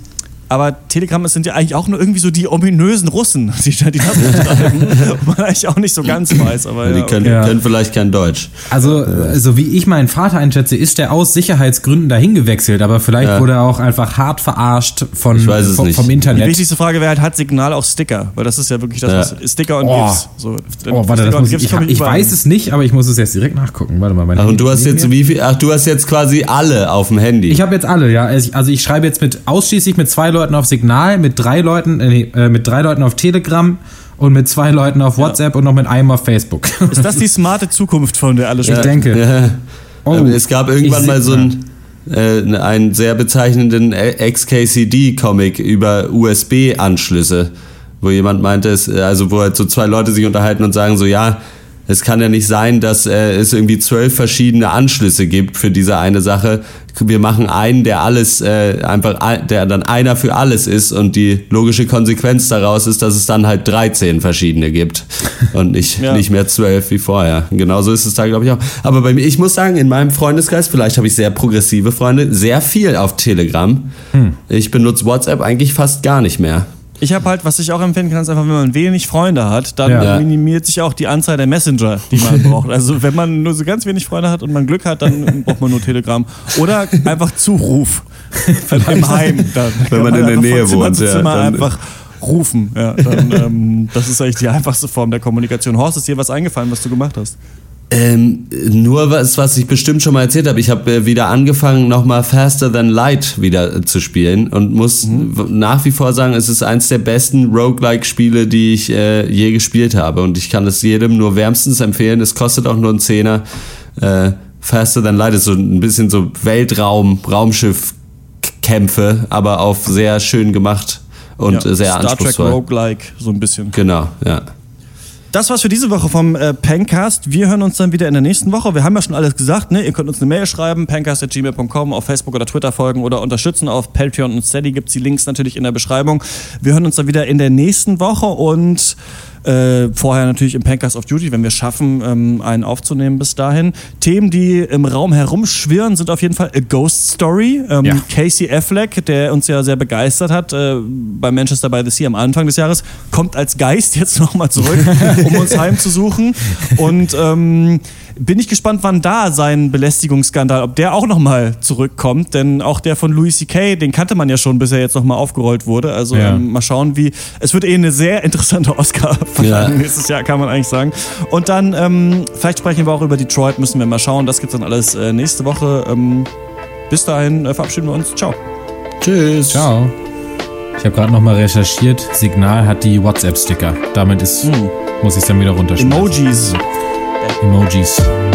A: aber Telegram sind ja eigentlich auch nur irgendwie so die ominösen Russen, *laughs* die da die das betreiben. Und man eigentlich auch nicht so ganz weiß. Aber
B: Die
A: ja,
B: können,
C: Ja.
B: können vielleicht kein Deutsch.
C: Also, so wie ich meinen Vater einschätze, ist der aus Sicherheitsgründen dahin gewechselt, aber vielleicht
B: Ja.
C: wurde er auch einfach hart verarscht von,
B: Ich weiß es
C: vom,
B: nicht.
C: vom
A: Die
C: Internet.
A: wichtigste Frage wäre halt, hat Signal auch Sticker? Weil das ist ja wirklich das,
B: Ja.
A: was Sticker und
C: Oh.
A: GIFs. So,
C: Oh, warte, das
A: Sticker
C: muss ich, ich, ich weiß es nicht, aber ich muss es jetzt direkt nachgucken. Warte mal. Meine
B: Ach, und du hast jetzt
C: mir.
B: wie viel? Ach, du hast jetzt quasi alle auf dem Handy.
C: Ich habe jetzt alle, ja. Also ich- Also ich schreibe jetzt mit ausschließlich mit zwei Leuten auf Signal, mit drei Leuten, äh, nee, äh, mit drei Leuten auf Telegram und mit zwei Leuten auf WhatsApp und noch mit einem auf Facebook. *laughs*
A: Ist das die smarte Zukunft, von der alle
C: Ich
A: sprechen?
C: denke.
B: Ja.
C: Oh,
B: Ähm, es gab irgendwann
C: ich
B: mal so ein, äh, einen sehr bezeichnenden XKCD-Comic über USB-Anschlüsse, wo jemand meinte, es, äh, also wo halt so zwei Leute sich unterhalten und sagen so, ja, es kann ja nicht sein, dass äh, es irgendwie zwölf verschiedene Anschlüsse gibt für diese eine Sache. Wir machen einen, der alles äh, einfach, ein- der dann einer für alles ist und die logische Konsequenz daraus ist, dass es dann halt 13 verschiedene gibt *laughs* und nicht,
A: Ja.
B: nicht mehr zwölf wie vorher. Genauso ist es da, glaube ich, auch. Aber bei mir, ich muss sagen, in meinem Freundeskreis, vielleicht habe ich sehr progressive Freunde, sehr viel auf Telegram. Ich benutze WhatsApp eigentlich fast gar nicht mehr.
A: Ich habe halt, was ich auch empfehlen kann, ist einfach, wenn man wenig Freunde hat, dann
C: Ja.
A: minimiert sich auch die Anzahl der Messenger, die man *laughs* braucht. Also wenn man nur so ganz wenig Freunde hat und man Glück hat, dann braucht man nur Telegram. Oder einfach Zuruf *laughs* im Heim. Dann
B: Wenn
A: kann
B: man in der Nähe
A: von Zimmer
B: wohnt,
A: zu
B: ja,
A: Zimmer
B: dann-
A: einfach rufen. Ja, dann, ähm, das ist eigentlich die einfachste Form der Kommunikation. Horst, ist dir was eingefallen, was du gemacht hast?
B: Ähm, nur was, was ich bestimmt schon mal erzählt habe. Ich habe äh, wieder angefangen, nochmal Faster Than Light wieder äh, zu spielen und muss w- nach wie vor sagen, es ist eins der besten Roguelike-Spiele, die ich äh, je gespielt habe. Und ich kann es jedem nur wärmstens empfehlen. Es kostet auch nur einen Zehner. Äh, Faster Than Light ist so ein bisschen so Weltraum, Raumschiff-Kämpfe, aber auf sehr schön gemacht und
A: Ja,
B: sehr
A: Star Trek
B: anspruchsvoll.
A: Roguelike, so ein bisschen.
B: Genau, ja.
A: Das war's für diese Woche vom äh, Pencast. Wir hören uns dann wieder in der nächsten Woche. Wir haben ja schon alles gesagt, ne? Ihr könnt uns eine Mail schreiben, pencast.gmail.com, auf Facebook oder Twitter folgen oder unterstützen. Auf Patreon und Steady gibt's die Links natürlich in der Beschreibung. Wir hören uns dann wieder in der nächsten Woche und äh, vorher natürlich im Pencast of Duty, wenn wir schaffen, ähm, einen aufzunehmen bis dahin. Themen, die im Raum herumschwirren, sind auf jeden Fall A Ghost Story. Ähm,
C: Ja.
A: Casey Affleck, der uns ja sehr begeistert hat äh, bei Manchester by the Sea am Anfang des Jahres, kommt als Geist jetzt *laughs* nochmal zurück, um uns *laughs* heimzusuchen. Und ähm, bin ich gespannt, wann da sein Belästigungsskandal, ob der auch nochmal zurückkommt. Denn auch der von Louis C.K., den kannte man ja schon, bis er jetzt nochmal aufgerollt wurde. Also
C: Ja.
A: ähm, mal schauen, wie. Es wird eh eine sehr interessante Oscar-Verleihung *laughs*
B: Ja.
A: nächstes Jahr, kann man eigentlich sagen. Und dann, ähm, vielleicht sprechen wir auch über Detroit, müssen wir mal schauen. Das gibt's dann alles äh, nächste Woche. Ähm, bis dahin äh, verabschieden wir uns. Ciao.
B: Tschüss.
C: Ciao. Ich habe gerade nochmal recherchiert. Signal hat die WhatsApp-Sticker. Damit ist, muss ich dann wieder runterschmeißen.
A: Emojis.
C: Emojis.